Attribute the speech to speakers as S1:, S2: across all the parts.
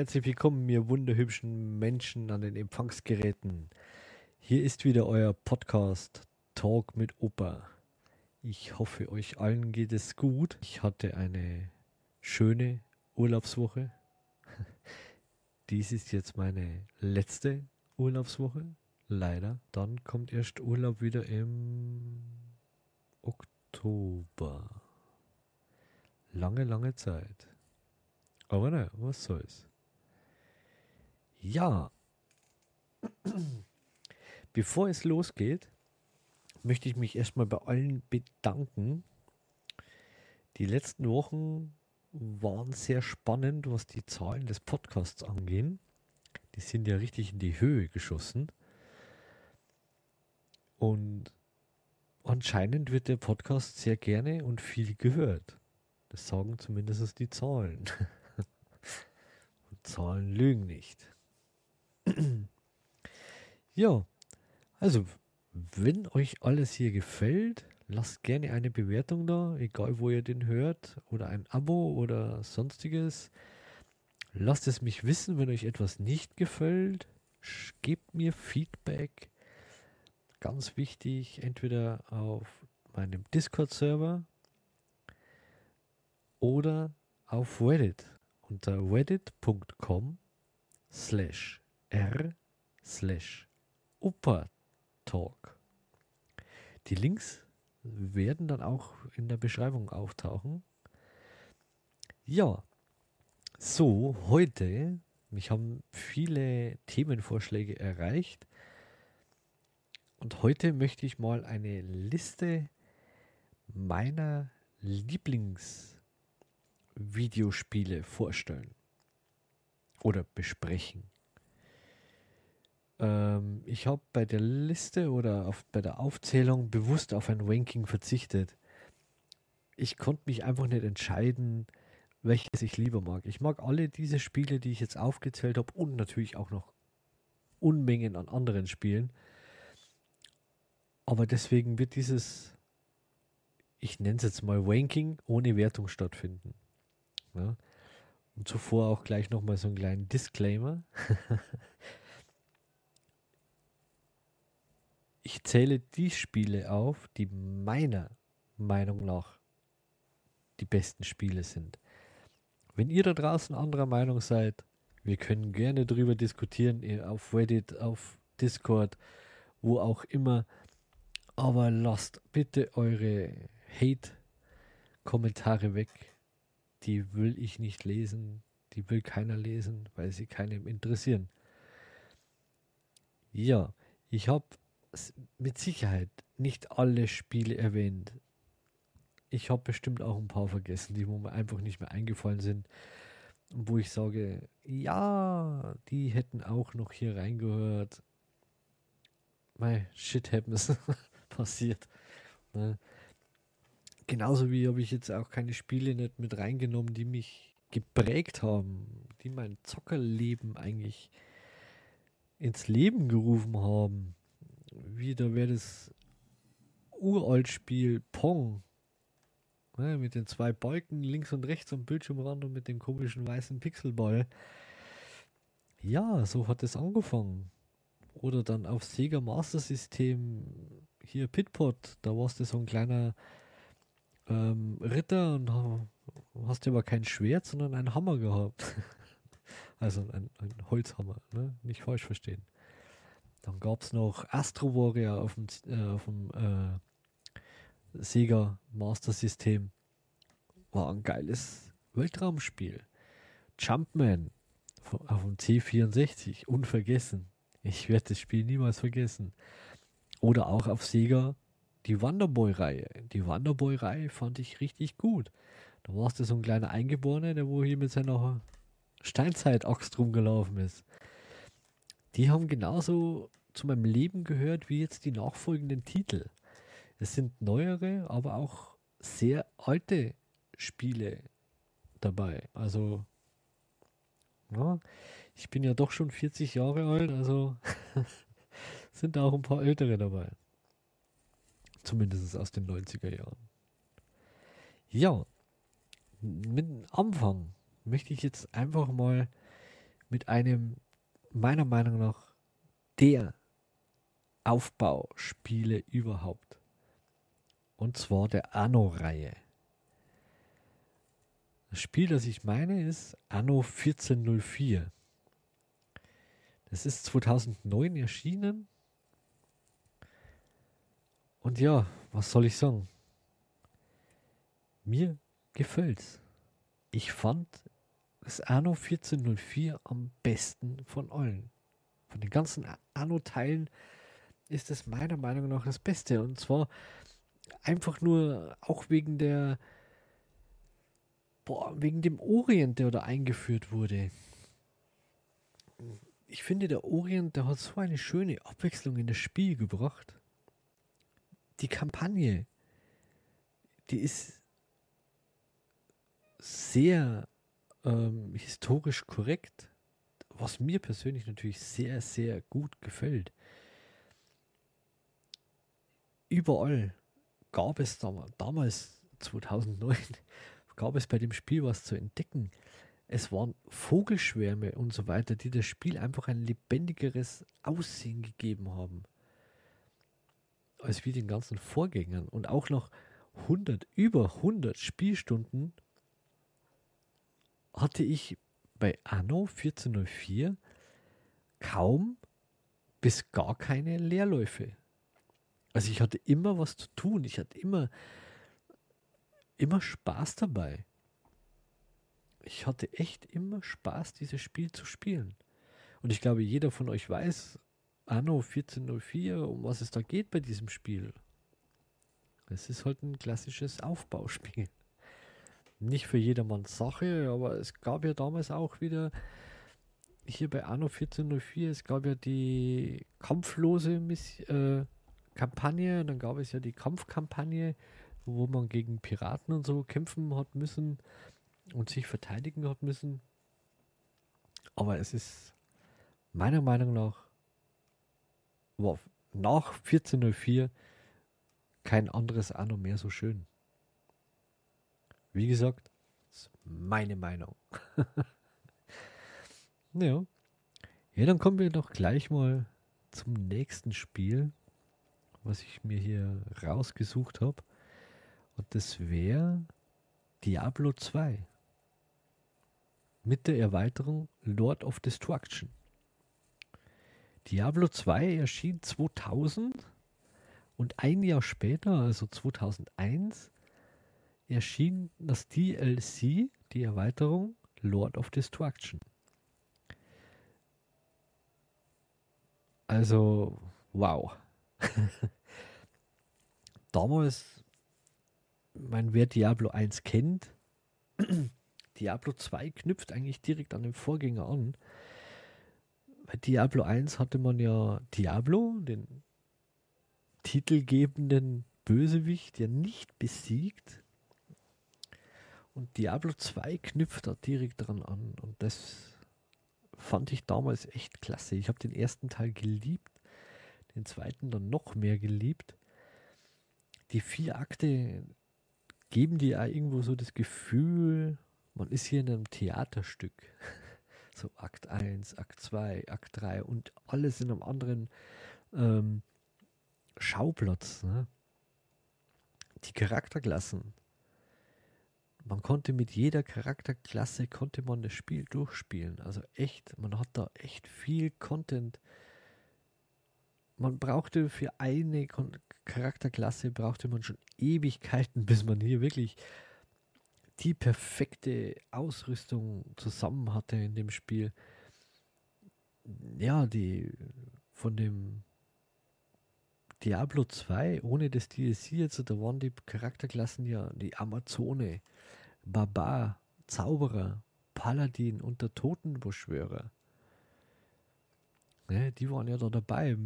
S1: herzlich willkommen, ihr wunderhübschen Menschen an den Empfangsgeräten. Hier ist wieder euer Podcast Talk mit Opa. Ich hoffe, euch allen geht es gut. Ich hatte eine schöne Urlaubswoche. Dies ist jetzt meine letzte Urlaubswoche. Leider. Dann kommt erst Urlaub wieder im Oktober. Lange, lange Zeit. Aber ne, was soll's. Ja. Bevor es losgeht, möchte ich mich erstmal bei allen bedanken. Die letzten Wochen waren sehr spannend, was die Zahlen des Podcasts angehen. Die sind ja richtig in die Höhe geschossen. Und anscheinend wird der Podcast sehr gerne und viel gehört. Das sagen zumindest die Zahlen. und Zahlen lügen nicht. ja, also, wenn euch alles hier gefällt, lasst gerne eine Bewertung da, egal wo ihr den hört, oder ein Abo oder sonstiges. Lasst es mich wissen, wenn euch etwas nicht gefällt. Gebt mir Feedback. Ganz wichtig, entweder auf meinem Discord-Server oder auf Reddit unter reddit.com slash r slash Talk. Die Links werden dann auch in der Beschreibung auftauchen. Ja, so, heute, mich haben viele Themenvorschläge erreicht. Und heute möchte ich mal eine Liste meiner Lieblingsvideospiele vorstellen oder besprechen. Ähm, ich habe bei der Liste oder auf, bei der Aufzählung bewusst auf ein Ranking verzichtet. Ich konnte mich einfach nicht entscheiden, welches ich lieber mag. Ich mag alle diese Spiele, die ich jetzt aufgezählt habe und natürlich auch noch Unmengen an anderen Spielen. Aber deswegen wird dieses, ich nenne es jetzt mal Ranking ohne Wertung stattfinden. Ja. Und zuvor auch gleich nochmal so einen kleinen Disclaimer. ich zähle die Spiele auf, die meiner Meinung nach die besten Spiele sind. Wenn ihr da draußen anderer Meinung seid, wir können gerne drüber diskutieren, auf Reddit, auf Discord, wo auch immer. Aber lasst bitte eure Hate-Kommentare weg. Die will ich nicht lesen. Die will keiner lesen, weil sie keinem interessieren. Ja, ich habe mit Sicherheit nicht alle Spiele erwähnt. Ich habe bestimmt auch ein paar vergessen, die mir einfach nicht mehr eingefallen sind. Wo ich sage, ja, die hätten auch noch hier reingehört. My shit happens. passiert. Ne? Genauso wie habe ich jetzt auch keine Spiele nicht mit reingenommen, die mich geprägt haben, die mein Zockerleben eigentlich ins Leben gerufen haben wieder wäre das Uralt-Spiel Pong. Ja, mit den zwei Balken links und rechts am Bildschirmrand und mit dem komischen weißen Pixelball. Ja, so hat es angefangen. Oder dann auf Sega Master System, hier Pitpot, da warst du so ein kleiner ähm, Ritter und hast aber kein Schwert, sondern einen Hammer gehabt. also ein, ein Holzhammer, ne? nicht falsch verstehen. Dann gab es noch Astro Warrior auf dem, äh, auf dem äh, Sega Master System. War ein geiles Weltraumspiel. Jumpman auf dem C64, unvergessen. Ich werde das Spiel niemals vergessen. Oder auch auf Sega die Wonderboy-Reihe. Die Wonderboy-Reihe fand ich richtig gut. Da warst du so ein kleiner Eingeborener, der wo hier mit seiner Steinzeit-Axt rumgelaufen ist die haben genauso zu meinem Leben gehört wie jetzt die nachfolgenden Titel. Es sind neuere, aber auch sehr alte Spiele dabei. Also, ja, ich bin ja doch schon 40 Jahre alt, also sind da auch ein paar ältere dabei. Zumindest aus den 90er Jahren. Ja, mit dem Anfang möchte ich jetzt einfach mal mit einem, meiner Meinung nach, der Aufbauspiele überhaupt. Und zwar der Anno-Reihe. Das Spiel, das ich meine, ist Anno 1404. Das ist 2009 erschienen. Und ja, was soll ich sagen? Mir gefällt's. Ich fand das Anno 1404 am besten von allen. Von den ganzen Anno-Teilen ist es meiner Meinung nach das Beste. Und zwar einfach nur auch wegen der boah, wegen dem Orient, der da eingeführt wurde. Ich finde, der Orient, der hat so eine schöne Abwechslung in das Spiel gebracht. Die Kampagne, die ist sehr ähm, historisch korrekt, was mir persönlich natürlich sehr, sehr gut gefällt. Überall gab es damals, damals 2009 gab es bei dem Spiel was zu entdecken. Es waren Vogelschwärme und so weiter, die das Spiel einfach ein lebendigeres Aussehen gegeben haben. Als wie den ganzen Vorgängern. Und auch noch 100, über 100 Spielstunden hatte ich bei Anno 1404 kaum bis gar keine Leerläufe. Also ich hatte immer was zu tun. Ich hatte immer immer Spaß dabei. Ich hatte echt immer Spaß, dieses Spiel zu spielen. Und ich glaube, jeder von euch weiß, Anno 1404, um was es da geht bei diesem Spiel. Es ist halt ein klassisches Aufbauspiel. Nicht für jedermanns Sache, aber es gab ja damals auch wieder hier bei Anno 1404, es gab ja die kampflose Miss äh, Kampagne, dann gab es ja die Kampfkampagne, wo man gegen Piraten und so kämpfen hat müssen und sich verteidigen hat müssen. Aber es ist meiner Meinung nach nach 1404 kein anderes Anno mehr so schön. Wie gesagt, ist meine Meinung. ja. Ja, dann kommen wir doch gleich mal zum nächsten Spiel, was ich mir hier rausgesucht habe. Und das wäre Diablo 2 mit der Erweiterung Lord of Destruction. Diablo 2 erschien 2000 und ein Jahr später, also 2001, erschien das DLC, die Erweiterung Lord of Destruction. Also, wow. Damals mein, wer Diablo 1 kennt, Diablo 2 knüpft eigentlich direkt an den Vorgänger an. Bei Diablo 1 hatte man ja Diablo, den titelgebenden Bösewicht, ja nicht besiegt. Und Diablo 2 knüpft da direkt dran an. Und das fand ich damals echt klasse. Ich habe den ersten Teil geliebt, den zweiten dann noch mehr geliebt. Die vier Akte geben die ja irgendwo so das Gefühl, man ist hier in einem Theaterstück. So Akt 1, Akt 2, Akt 3 und alles in einem anderen ähm, Schauplatz. Ne? Die Charakterklassen. Man konnte mit jeder Charakterklasse konnte man das Spiel durchspielen. Also echt, man hat da echt viel Content man brauchte für eine Charakterklasse brauchte man schon Ewigkeiten, bis man hier wirklich die perfekte Ausrüstung zusammen hatte in dem Spiel. Ja, die von dem Diablo 2 ohne das DLC jetzt, da waren die Charakterklassen ja die Amazone, Barbar, Zauberer, Paladin und der Totenbeschwörer. Ne, die waren ja da dabei.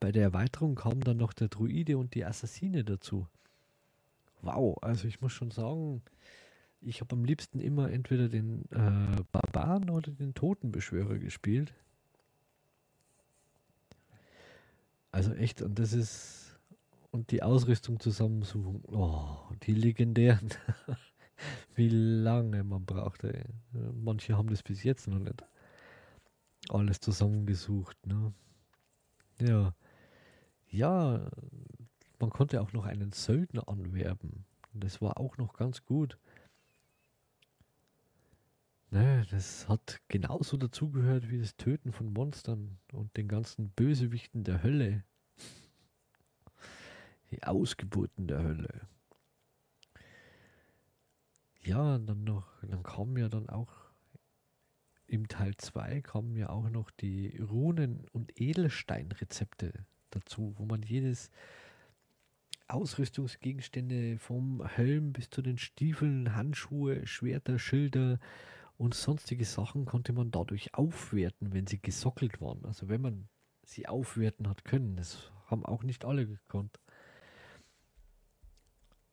S1: Bei der Erweiterung kam dann noch der Druide und die Assassine dazu. Wow, also ich muss schon sagen, ich habe am liebsten immer entweder den äh, Barbaren oder den Totenbeschwörer gespielt. Also echt, und das ist. Und die Ausrüstung zusammensuchen. Oh, die legendären. Wie lange man braucht. Ey. Manche haben das bis jetzt noch nicht. alles zusammengesucht. Ne? Ja. Ja, man konnte auch noch einen Söldner anwerben. Das war auch noch ganz gut. Ne, das hat genauso dazugehört wie das Töten von Monstern und den ganzen Bösewichten der Hölle. Die Ausgeburten der Hölle. Ja, dann noch, dann kamen ja dann auch im Teil 2 kamen ja auch noch die Runen- und Edelsteinrezepte dazu, wo man jedes Ausrüstungsgegenstände vom Helm bis zu den Stiefeln, Handschuhe, Schwerter, Schilder und sonstige Sachen konnte man dadurch aufwerten, wenn sie gesockelt waren. Also wenn man sie aufwerten hat können. Das haben auch nicht alle gekonnt.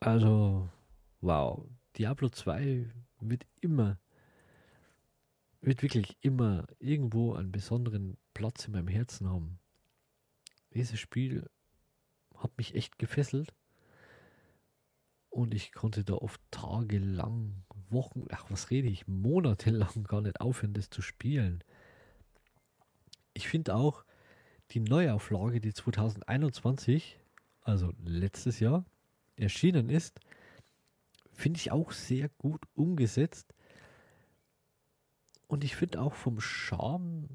S1: Also, wow. Diablo 2 wird immer, wird wirklich immer irgendwo einen besonderen Platz in meinem Herzen haben. Dieses Spiel hat mich echt gefesselt. Und ich konnte da oft tagelang, Wochen, ach was rede ich, monatelang gar nicht aufhören, das zu spielen. Ich finde auch die Neuauflage, die 2021, also letztes Jahr, erschienen ist, finde ich auch sehr gut umgesetzt. Und ich finde auch vom Charme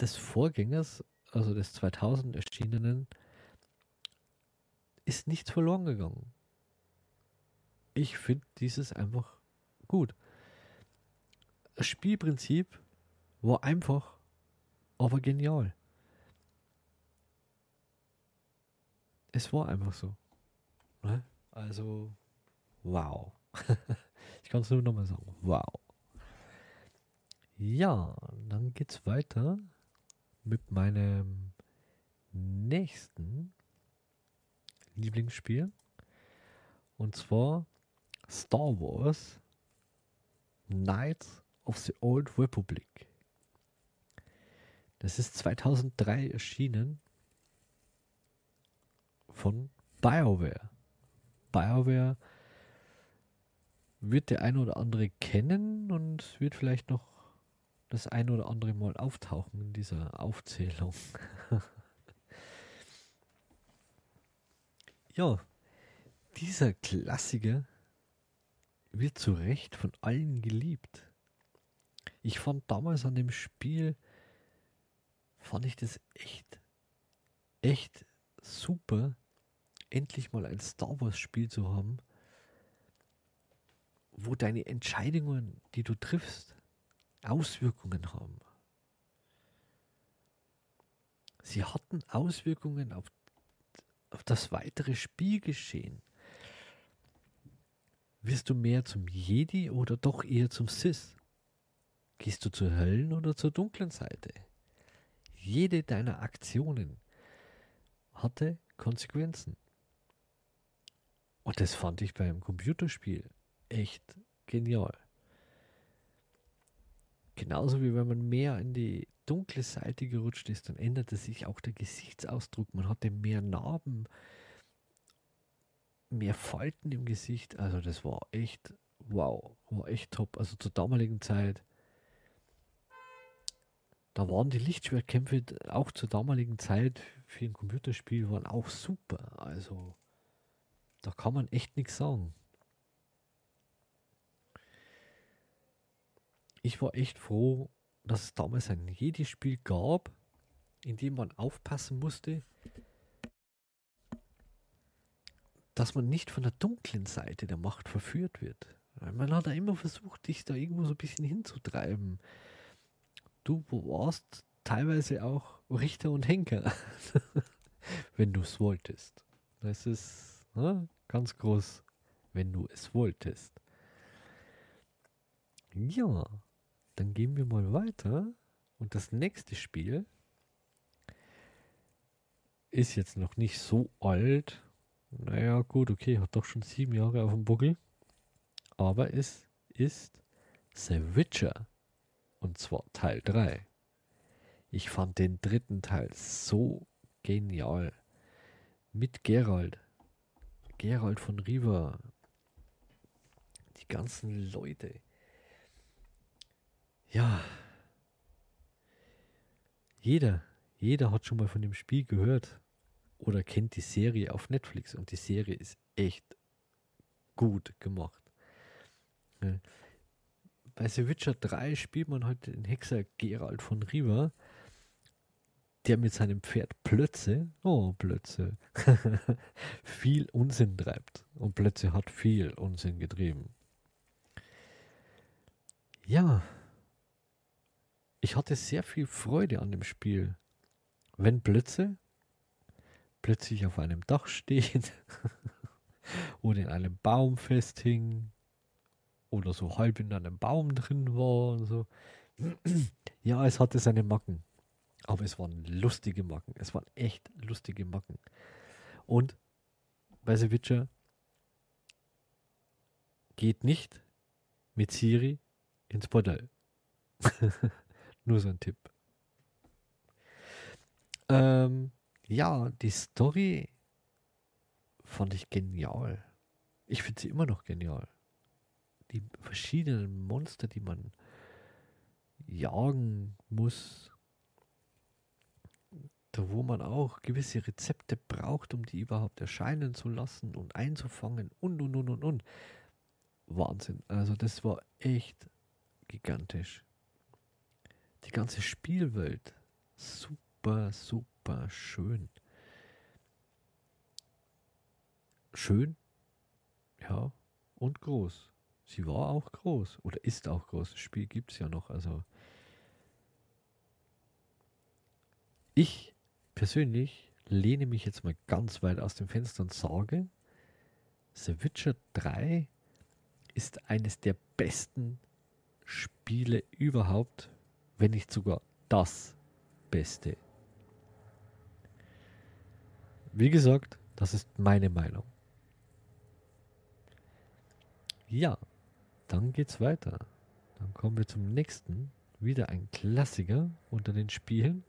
S1: des Vorgängers also des 2000 erschienenen, ist nichts verloren gegangen. Ich finde dieses einfach gut. Das Spielprinzip war einfach, aber genial. Es war einfach so. Ne? Also, wow. ich kann es nur nochmal sagen. Wow. Ja, dann geht's weiter mit meinem nächsten Lieblingsspiel. Und zwar Star Wars Knights of the Old Republic. Das ist 2003 erschienen von BioWare. BioWare wird der eine oder andere kennen und wird vielleicht noch das ein oder andere Mal auftauchen in dieser Aufzählung. ja, dieser Klassiker wird zu Recht von allen geliebt. Ich fand damals an dem Spiel, fand ich das echt, echt super, endlich mal ein Star Wars Spiel zu haben, wo deine Entscheidungen, die du triffst, Auswirkungen haben. Sie hatten Auswirkungen auf, auf das weitere Spielgeschehen. Wirst du mehr zum Jedi oder doch eher zum Sis? Gehst du zur hellen oder zur dunklen Seite? Jede deiner Aktionen hatte Konsequenzen. Und das fand ich beim Computerspiel echt genial. Genauso wie wenn man mehr in die dunkle Seite gerutscht ist, dann änderte sich auch der Gesichtsausdruck. Man hatte mehr Narben, mehr Falten im Gesicht. Also das war echt, wow, war echt top. Also zur damaligen Zeit, da waren die Lichtschwertkämpfe auch zur damaligen Zeit für ein Computerspiel waren auch super. Also da kann man echt nichts sagen. ich war echt froh, dass es damals ein Jedi-Spiel gab, in dem man aufpassen musste, dass man nicht von der dunklen Seite der Macht verführt wird. Man hat ja immer versucht, dich da irgendwo so ein bisschen hinzutreiben. Du warst teilweise auch Richter und Henker, wenn du es wolltest. Das ist ne, ganz groß, wenn du es wolltest. Ja, dann gehen wir mal weiter. Und das nächste Spiel ist jetzt noch nicht so alt. Naja, gut, okay, hat doch schon sieben Jahre auf dem Buckel. Aber es ist The Witcher. Und zwar Teil 3. Ich fand den dritten Teil so genial. Mit Gerald. Gerald von Riva. Die ganzen Leute. Ja, Jeder, jeder hat schon mal von dem Spiel gehört oder kennt die Serie auf Netflix und die Serie ist echt gut gemacht. Bei The Witcher 3 spielt man halt den Hexer Gerald von Riva, der mit seinem Pferd Plötze, oh Plötze, viel Unsinn treibt. Und Plötze hat viel Unsinn getrieben. Ja, ich hatte sehr viel Freude an dem Spiel. Wenn Blitze plötzlich auf einem Dach steht oder in einem Baum festhing oder so halb in einem Baum drin war und so. ja, es hatte seine Macken. Aber es waren lustige Macken. Es waren echt lustige Macken. Und bei The Witcher geht nicht mit Siri ins Bordell. Nur so ein Tipp. Ähm, ja, die Story fand ich genial. Ich finde sie immer noch genial. Die verschiedenen Monster, die man jagen muss, da wo man auch gewisse Rezepte braucht, um die überhaupt erscheinen zu lassen und einzufangen und und und und und. Wahnsinn. Also das war echt gigantisch. Die ganze Spielwelt. Super, super schön. Schön, ja, und groß. Sie war auch groß oder ist auch groß. Das Spiel gibt es ja noch. Also ich persönlich lehne mich jetzt mal ganz weit aus dem Fenster und sage, The Witcher 3 ist eines der besten Spiele überhaupt wenn nicht sogar das Beste. Wie gesagt, das ist meine Meinung. Ja, dann geht's weiter. Dann kommen wir zum nächsten. Wieder ein Klassiker unter den Spielen.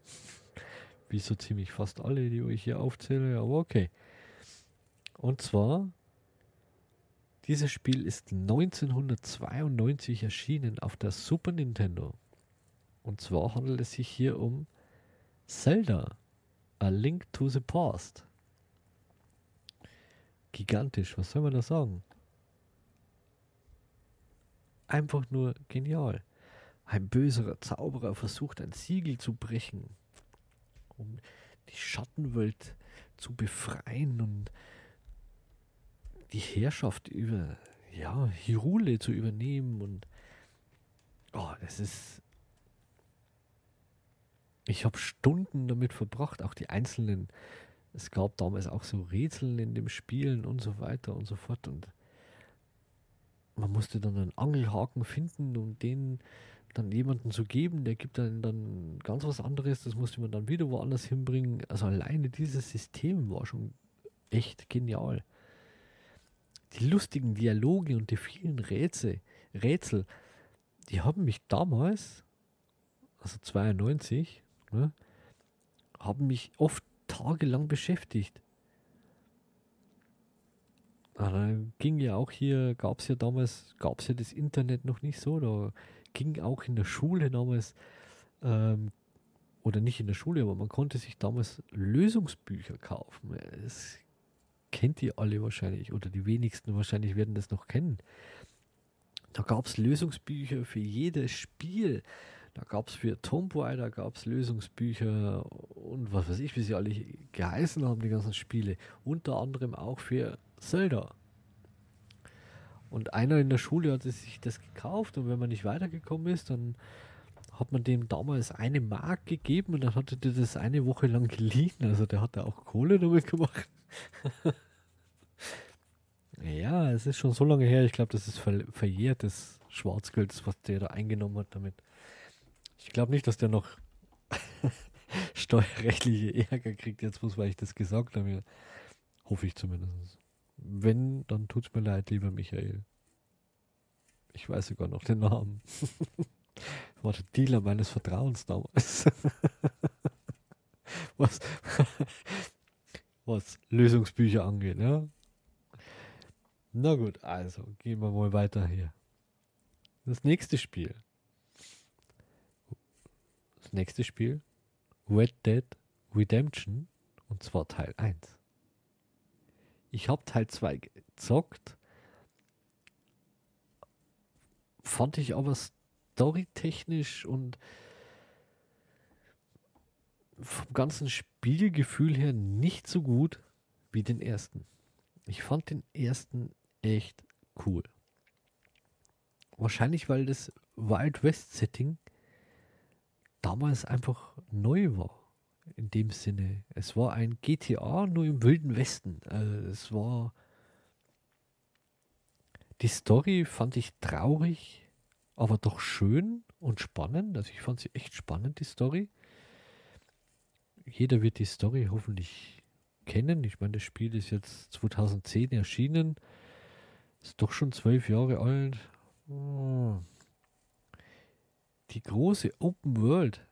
S1: Wie so ziemlich fast alle, die ich hier aufzähle, aber okay. Und zwar, dieses Spiel ist 1992 erschienen auf der Super Nintendo. Und zwar handelt es sich hier um Zelda, A Link to the Past. Gigantisch, was soll man da sagen? Einfach nur genial. Ein böserer Zauberer versucht ein Siegel zu brechen, um die Schattenwelt zu befreien und die Herrschaft über ja, Hirule zu übernehmen und oh, es ist ich habe Stunden damit verbracht, auch die einzelnen. Es gab damals auch so Rätseln in dem Spielen und so weiter und so fort. Und man musste dann einen Angelhaken finden, um den dann jemanden zu geben, der gibt dann, dann ganz was anderes, das musste man dann wieder woanders hinbringen. Also alleine dieses System war schon echt genial. Die lustigen Dialoge und die vielen Rätsel, Rätsel, die haben mich damals, also 92, ne, haben mich oft tagelang beschäftigt. Da ging ja auch hier, gab es ja damals, gab es ja das Internet noch nicht so, da ging auch in der Schule damals, ähm, oder nicht in der Schule, aber man konnte sich damals Lösungsbücher kaufen. Das kennt ihr alle wahrscheinlich, oder die wenigsten wahrscheinlich werden das noch kennen. Da gab es Lösungsbücher für jedes Spiel. Da gab es für Tomboy, da gab es Lösungsbücher und was weiß ich, wie sie alle geheißen haben, die ganzen Spiele. Unter anderem auch für Zelda. Und einer in der Schule hatte sich das gekauft und wenn man nicht weitergekommen ist, dann hat man dem damals eine Mark gegeben und dann hatte der das eine Woche lang geliehen. Also der hat da auch Kohle damit gemacht. ja, es ist schon so lange her. Ich glaube, das ist ver verjährtes Schwarzgeld, was der da eingenommen hat damit. Ich glaube nicht, dass der noch steuerrechtliche Ärger kriegt, jetzt muss, weil ich das gesagt habe. Hoffe ich zumindest. Wenn, dann tut es mir leid, lieber Michael. Ich weiß sogar noch den Namen. war der Dealer meines Vertrauens damals. was, was Lösungsbücher angeht, ja. Na gut, also gehen wir mal weiter hier. Das nächste Spiel nächste Spiel Red Dead Redemption und zwar Teil 1. Ich habe Teil 2 gezockt, fand ich aber storytechnisch und vom ganzen Spielgefühl her nicht so gut wie den ersten. Ich fand den ersten echt cool. Wahrscheinlich, weil das Wild West Setting damals einfach neu war. In dem Sinne. Es war ein GTA nur im Wilden Westen. Also es war. Die Story fand ich traurig, aber doch schön und spannend. Also ich fand sie echt spannend, die Story. Jeder wird die Story hoffentlich kennen. Ich meine, das Spiel ist jetzt 2010 erschienen. Ist doch schon zwölf Jahre alt. Oh. Die große Open World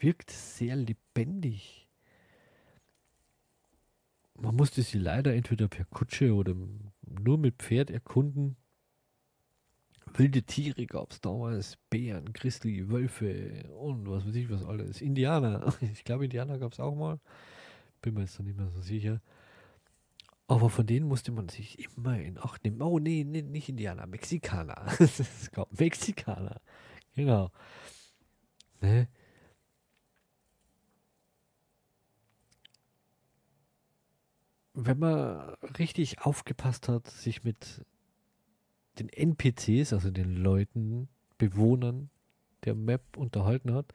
S1: wirkt sehr lebendig. Man musste sie leider entweder per Kutsche oder nur mit Pferd erkunden. Wilde Tiere gab es damals, Bären, Grizzly, Wölfe und was weiß ich was alles. Indianer. Ich glaube, Indianer gab es auch mal. Bin mir jetzt noch nicht mehr so sicher. Aber von denen musste man sich immer in Acht nehmen. Oh, nee, nee nicht Indianer, Mexikaner. es gab Mexikaner. Genau. Ne? Wenn man richtig aufgepasst hat, sich mit den NPCs, also den Leuten, Bewohnern der Map unterhalten hat,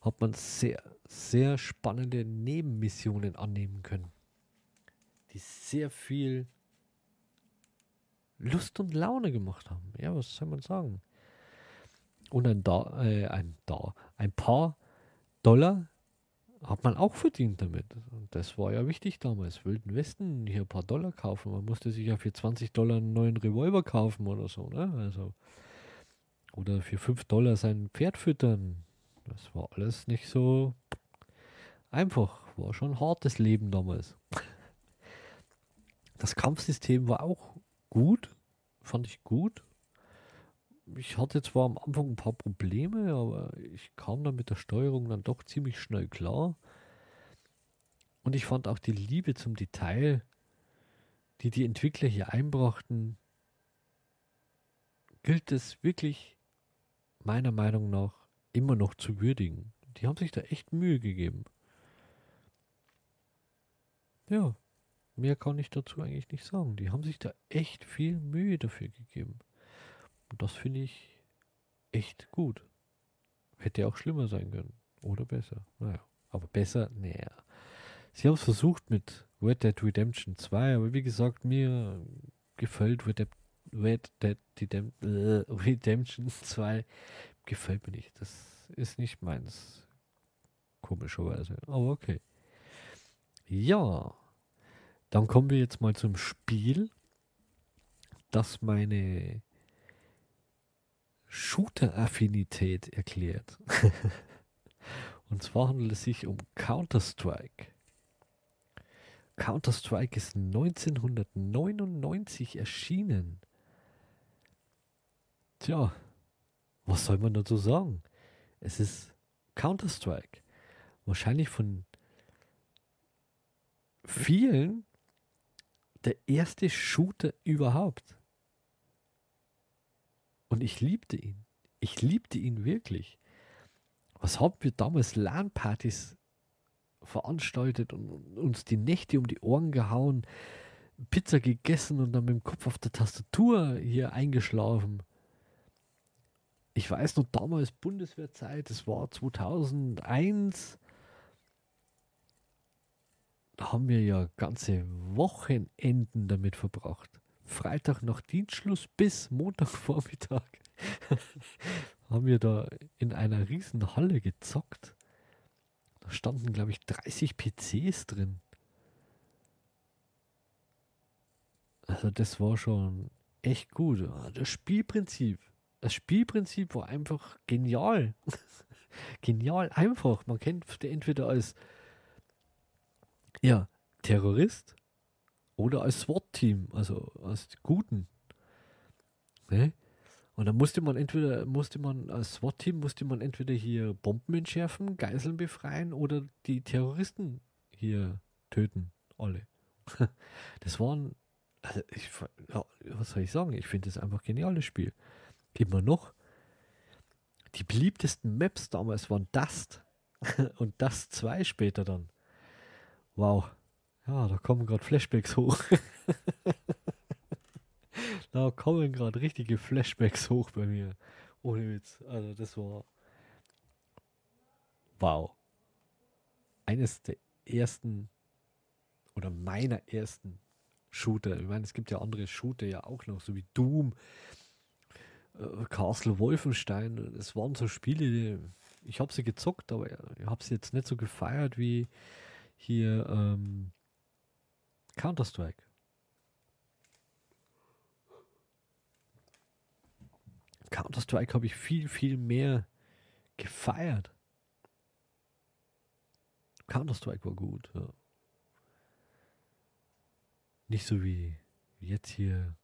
S1: hat man sehr, sehr spannende Nebenmissionen annehmen können, die sehr viel Lust und Laune gemacht haben. Ja, was soll man sagen? Und ein, da, äh, ein, da, ein paar Dollar hat man auch verdient damit. Und das war ja wichtig damals. Wilden Westen, hier ein paar Dollar kaufen. Man musste sich ja für 20 Dollar einen neuen Revolver kaufen oder so. Ne? Also, oder für 5 Dollar sein Pferd füttern. Das war alles nicht so einfach. War schon ein hartes Leben damals. Das Kampfsystem war auch gut. Fand ich gut. Ich hatte zwar am Anfang ein paar Probleme, aber ich kam dann mit der Steuerung dann doch ziemlich schnell klar. Und ich fand auch die Liebe zum Detail, die die Entwickler hier einbrachten, gilt es wirklich meiner Meinung nach immer noch zu würdigen. Die haben sich da echt Mühe gegeben. Ja, mehr kann ich dazu eigentlich nicht sagen. Die haben sich da echt viel Mühe dafür gegeben. Das finde ich echt gut. Hätte auch schlimmer sein können. Oder besser. Naja, aber besser, naja. Sie haben es versucht mit Red Dead Redemption 2, aber wie gesagt, mir gefällt Red Dead, Red Dead Redemption 2 gefällt mir nicht. Das ist nicht meins. Komischerweise. Aber okay. Ja. Dann kommen wir jetzt mal zum Spiel, das meine Shooter-Affinität erklärt. Und zwar handelt es sich um Counter-Strike. Counter-Strike ist 1999 erschienen. Tja, was soll man dazu sagen? Es ist Counter-Strike. Wahrscheinlich von vielen der erste Shooter überhaupt. Und ich liebte ihn. Ich liebte ihn wirklich. Was haben wir damals LAN-Partys veranstaltet und uns die Nächte um die Ohren gehauen, Pizza gegessen und dann mit dem Kopf auf der Tastatur hier eingeschlafen ich weiß noch damals Bundeswehrzeit, es war 2001. Da haben wir ja ganze Wochenenden damit verbracht. Freitag nach Dienstschluss bis Montagvormittag haben wir da in einer riesen Halle gezockt. Da standen, glaube ich, 30 PCs drin. Also das war schon echt gut. Das Spielprinzip das Spielprinzip war einfach genial. genial, einfach. Man kennt entweder als ja, Terrorist oder als SWAT-Team, also als Guten. Ne? Und dann musste man entweder, musste man als SWAT-Team, musste man entweder hier Bomben entschärfen, Geiseln befreien oder die Terroristen hier töten. Alle. Das waren, also ich, ja, was soll ich sagen? Ich finde das einfach ein geniales Spiel. Immer noch. Die beliebtesten Maps damals waren Dust und Dust 2 später dann. Wow. Ja, da kommen gerade Flashbacks hoch. da kommen gerade richtige Flashbacks hoch bei mir. Ohne Witz. Also das war. Wow. Eines der ersten oder meiner ersten Shooter. Ich meine, es gibt ja andere Shooter ja auch noch, so wie Doom, äh, Castle Wolfenstein. Es waren so Spiele, die, ich habe sie gezockt, aber ich habe sie jetzt nicht so gefeiert wie hier ähm, Counter-Strike. Counter-Strike habe ich viel, viel mehr gefeiert. Counter-Strike war gut, ja. Nicht so wie jetzt hier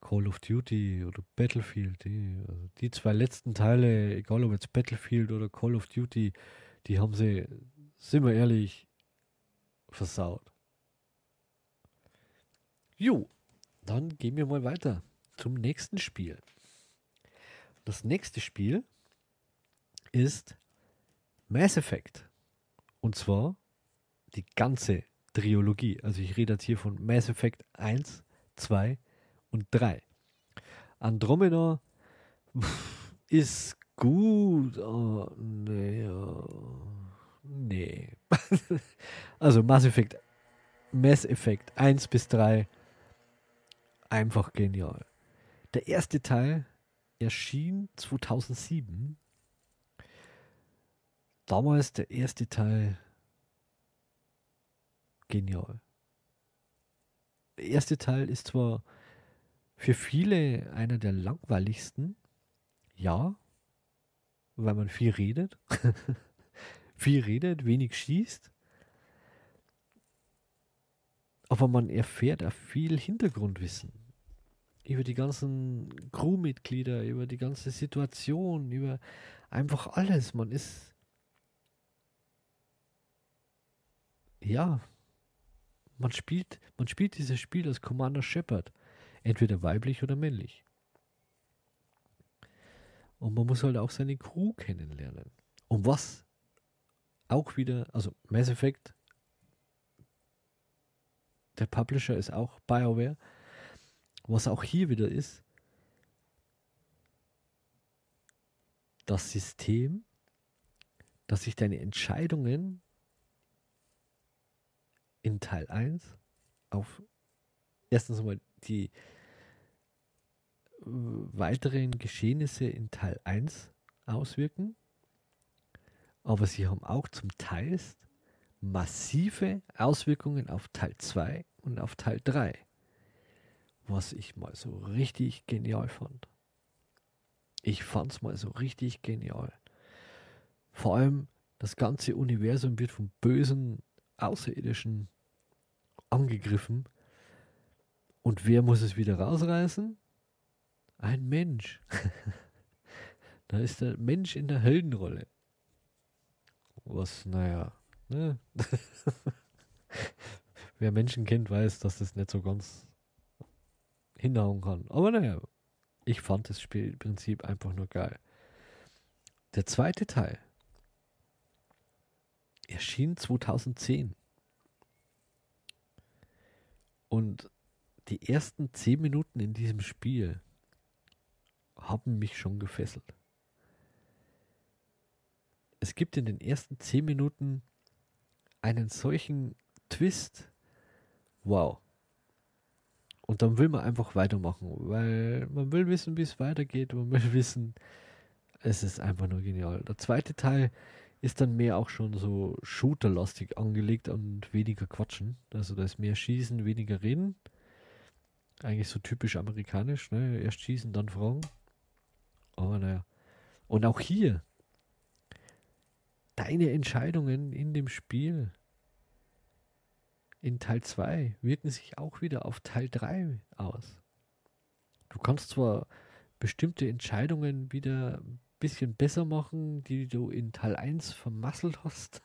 S1: Call of Duty oder Battlefield. Die, also die zwei letzten Teile, egal ob jetzt Battlefield oder Call of Duty, die haben sie, sind wir ehrlich, versaut. Jo, dann gehen wir mal weiter zum nächsten Spiel. Das nächste Spiel ist Mass Effect. Und zwar die ganze Trilogie. Also ich rede jetzt hier von Mass Effect 1, 2 und 3. Andromeda ist gut. Oh, nee. Oh, nee. also Mass Effect, Mass Effect 1 bis 3 einfach genial. Der erste Teil erschien 2007. Damals der erste Teil genial. Der erste Teil ist zwar für viele einer der langweiligsten, ja, weil man viel redet, viel redet, wenig schießt, aber man erfährt auch viel Hintergrundwissen über die ganzen Crewmitglieder, über die ganze Situation, über einfach alles. Man ist ja, man spielt, man spielt dieses Spiel als Commander Shepard, entweder weiblich oder männlich. Und man muss halt auch seine Crew kennenlernen. Und was auch wieder, also Mass Effect, der Publisher ist auch BioWare, was auch hier wieder ist, das System, dass sich deine Entscheidungen in Teil 1 auf erstens einmal die weiteren Geschehnisse in Teil 1 auswirken, aber sie haben auch zum Teil massive Auswirkungen auf Teil 2 und auf Teil 3, was ich mal so richtig genial fand. Ich fand es mal so richtig genial. Vor allem das ganze Universum wird vom bösen Außerirdischen angegriffen. Und wer muss es wieder rausreißen? Ein Mensch. da ist der Mensch in der Heldenrolle. Was, naja, ne? wer Menschen kennt, weiß, dass das nicht so ganz hinhauen kann. Aber naja, ich fand das Spielprinzip einfach nur geil. Der zweite Teil erschien 2010. Und die ersten zehn Minuten in diesem Spiel haben mich schon gefesselt. Es gibt in den ersten zehn Minuten einen solchen Twist. Wow. Und dann will man einfach weitermachen, weil man will wissen, wie es weitergeht. Man will wissen, es ist einfach nur genial. Der zweite Teil ist dann mehr auch schon so shooterlastig angelegt und weniger quatschen. Also da ist mehr schießen, weniger reden. Eigentlich so typisch amerikanisch, ne? Erst schießen, dann fragen. Aber naja. Und auch hier, deine Entscheidungen in dem Spiel in Teil 2 wirken sich auch wieder auf Teil 3 aus. Du kannst zwar bestimmte Entscheidungen wieder ein bisschen besser machen, die du in Teil 1 vermasselt hast.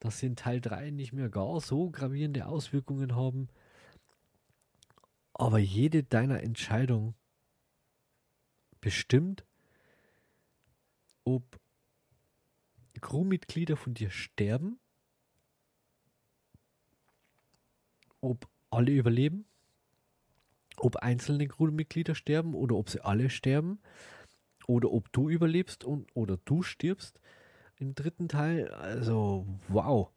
S1: dass sie in Teil 3 nicht mehr gar so gravierende Auswirkungen haben. Aber jede deiner Entscheidung bestimmt, ob Crewmitglieder von dir sterben, ob alle überleben, ob einzelne Crewmitglieder sterben oder ob sie alle sterben oder ob du überlebst und oder du stirbst im dritten Teil. Also wow.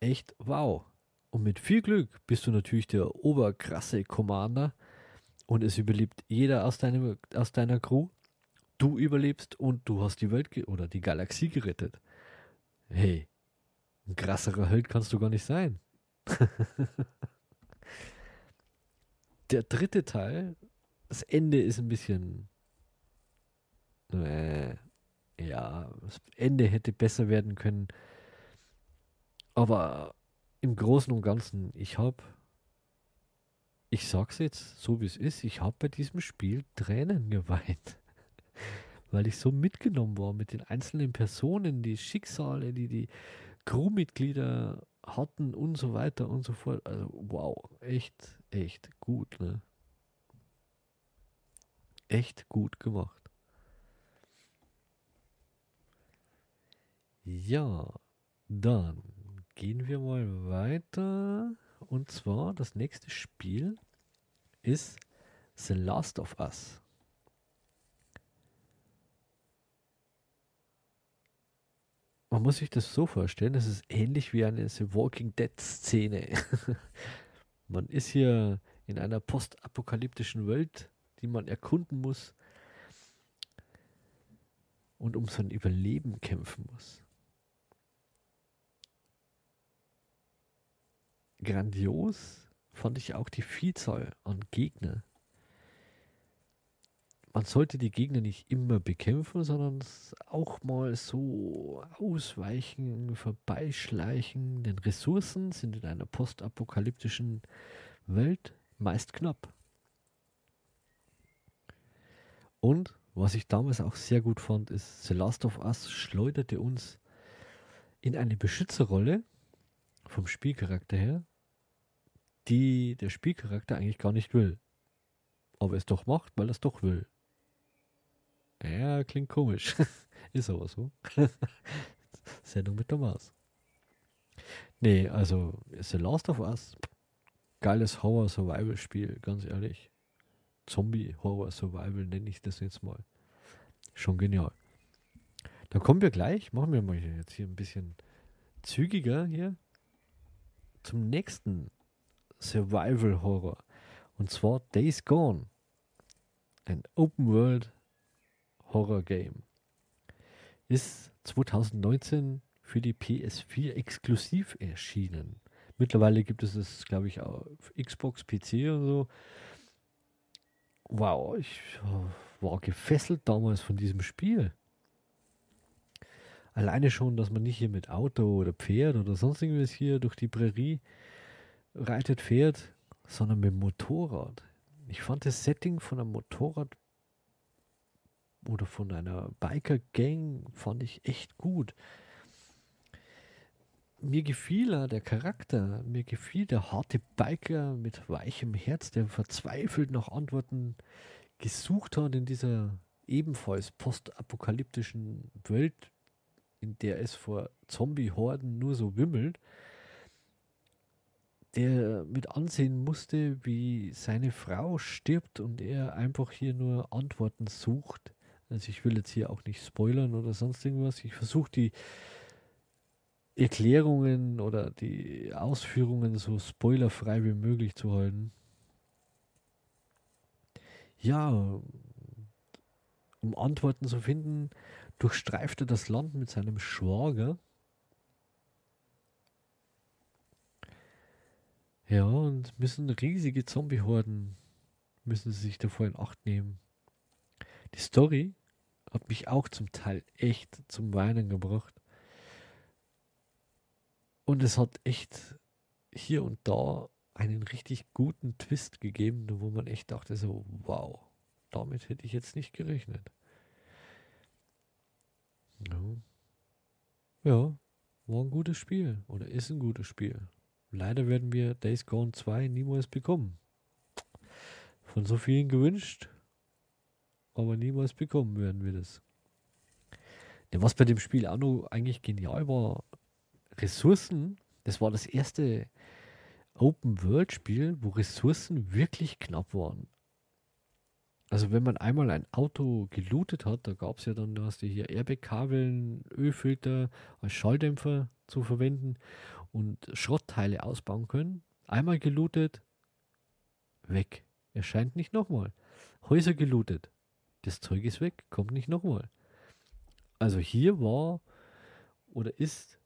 S1: Echt wow. Und mit viel Glück bist du natürlich der oberkrasse Commander und es überlebt jeder aus, deinem, aus deiner Crew. Du überlebst und du hast die Welt oder die Galaxie gerettet. Hey, ein krasserer Held kannst du gar nicht sein. Der dritte Teil, das Ende ist ein bisschen. Äh, ja, das Ende hätte besser werden können. Aber im Großen und Ganzen, ich habe, ich sag's jetzt so wie es ist, ich habe bei diesem Spiel Tränen geweint. Weil ich so mitgenommen war mit den einzelnen Personen, die Schicksale, die die Crewmitglieder hatten und so weiter und so fort. Also wow, echt, echt gut, ne? Echt gut gemacht. Ja, dann gehen wir mal weiter. Und zwar das nächste Spiel ist The Last of Us. Man muss sich das so vorstellen, es ist ähnlich wie eine Walking Dead Szene. man ist hier in einer postapokalyptischen Welt, die man erkunden muss und um sein Überleben kämpfen muss. Grandios fand ich auch die Vielzahl an Gegner, man sollte die Gegner nicht immer bekämpfen, sondern auch mal so ausweichen, vorbeischleichen, denn Ressourcen sind in einer postapokalyptischen Welt meist knapp. Und was ich damals auch sehr gut fand, ist, The Last of Us schleuderte uns in eine Beschützerrolle vom Spielcharakter her, die der Spielcharakter eigentlich gar nicht will. Aber es doch macht, weil er es doch will. Ja, klingt komisch. Ist aber so. Sendung mit Maus. Nee, also The Last of Us, geiles Horror-Survival-Spiel, ganz ehrlich. Zombie-Horror-Survival nenne ich das jetzt mal. Schon genial. Dann kommen wir gleich, machen wir mal jetzt hier ein bisschen zügiger hier zum nächsten Survival-Horror. Und zwar Days Gone. Ein Open World Horror Game. Ist 2019 für die PS4 exklusiv erschienen. Mittlerweile gibt es es, glaube ich, auf Xbox, PC und so. Wow, ich war gefesselt damals von diesem Spiel. Alleine schon, dass man nicht hier mit Auto oder Pferd oder sonst irgendwas hier durch die Prärie reitet, fährt, sondern mit dem Motorrad. Ich fand das Setting von einem Motorrad oder von einer Biker-Gang fand ich echt gut. Mir gefiel er, der Charakter, mir gefiel der harte Biker mit weichem Herz, der verzweifelt nach Antworten gesucht hat in dieser ebenfalls postapokalyptischen Welt, in der es vor Zombie-Horden nur so wimmelt, der mit ansehen musste, wie seine Frau stirbt und er einfach hier nur Antworten sucht also ich will jetzt hier auch nicht spoilern oder sonst irgendwas. Ich versuche die Erklärungen oder die Ausführungen so spoilerfrei wie möglich zu halten. Ja, um Antworten zu finden, durchstreift er das Land mit seinem Schwager. Ja, und müssen riesige Zombie-Horden, müssen sie sich davor in Acht nehmen. Die Story hat mich auch zum Teil echt zum Weinen gebracht. Und es hat echt hier und da einen richtig guten Twist gegeben, wo man echt dachte so, wow, damit hätte ich jetzt nicht gerechnet. Ja. ja, war ein gutes Spiel oder ist ein gutes Spiel. Leider werden wir Days Gone 2 niemals bekommen. Von so vielen gewünscht, aber niemals bekommen werden wir das. Ja, was bei dem Spiel auch noch eigentlich genial war, Ressourcen, das war das erste Open-World-Spiel, wo Ressourcen wirklich knapp waren. Also wenn man einmal ein Auto gelootet hat, da gab es ja dann, da hast du hier Airbag-Kabeln, Ölfilter als Schalldämpfer zu verwenden und Schrottteile ausbauen können. Einmal gelootet, weg. Erscheint nicht nochmal. Häuser gelootet. Das Zeug ist weg, kommt nicht nochmal. Also hier war oder ist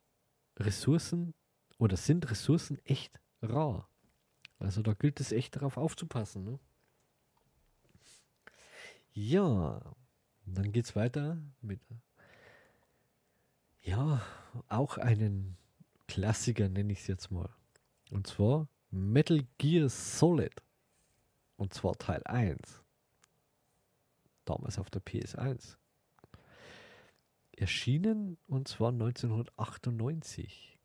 S1: Ressourcen oder sind Ressourcen echt rar. Also da gilt es echt darauf aufzupassen. Ne? Ja, dann geht es weiter mit ja, auch einen Klassiker nenne ich es jetzt mal. Und zwar Metal Gear Solid. Und zwar Teil 1. Damals auf der PS1. Erschienen und zwar 1998.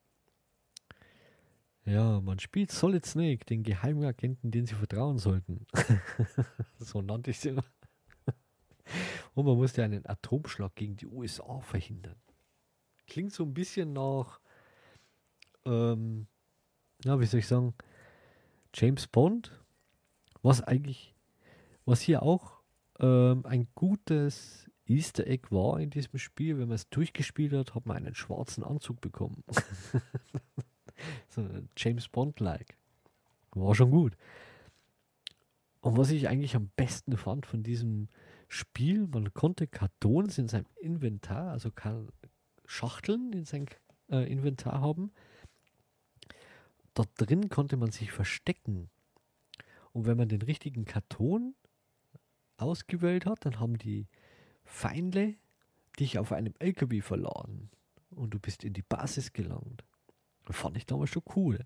S1: Ja, man spielt Solid Snake, den Geheimagenten, den sie vertrauen sollten. so nannte ich immer. Und man musste einen Atomschlag gegen die USA verhindern. Klingt so ein bisschen nach, ähm, ja, wie soll ich sagen, James Bond, was eigentlich, was hier auch ähm, ein gutes Easter Egg war in diesem Spiel. Wenn man es durchgespielt hat, hat man einen schwarzen Anzug bekommen. so James Bond-like. War schon gut. Und was ich eigentlich am besten fand von diesem Spiel, man konnte Kartons in seinem Inventar, also Schachteln in seinem äh, Inventar haben. Dort drin konnte man sich verstecken. Und wenn man den richtigen Karton ausgewählt hat, dann haben die Feinde dich auf einem LKW verladen und du bist in die Basis gelangt. Das fand ich damals schon cool.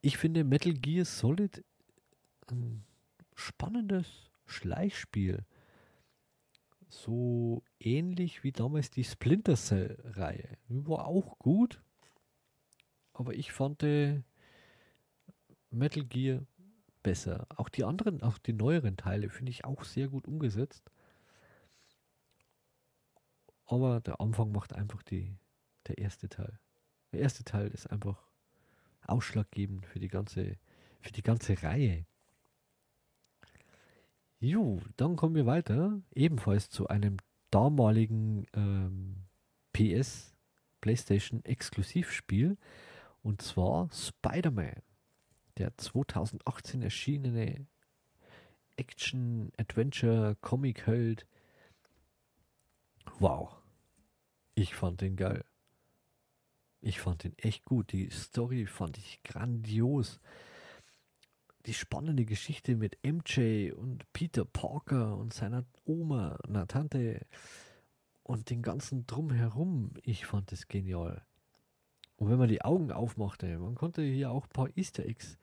S1: Ich finde Metal Gear Solid ein spannendes Schleichspiel. So ähnlich wie damals die Splinter Cell-Reihe. War auch gut, aber ich fand Metal Gear besser. Auch die anderen, auch die neueren Teile finde ich auch sehr gut umgesetzt. Aber der Anfang macht einfach die, der erste Teil. Der erste Teil ist einfach ausschlaggebend für die ganze, für die ganze Reihe. Jo, dann kommen wir weiter, ebenfalls zu einem damaligen ähm, PS PlayStation Exklusivspiel und zwar Spider-Man der 2018 erschienene Action-Adventure-Comic-Held. Wow. Ich fand den geil. Ich fand den echt gut. Die Story fand ich grandios. Die spannende Geschichte mit MJ und Peter Parker und seiner Oma, einer Tante und den ganzen Drumherum. Ich fand es genial. Und wenn man die Augen aufmachte, man konnte hier auch ein paar Easter Eggs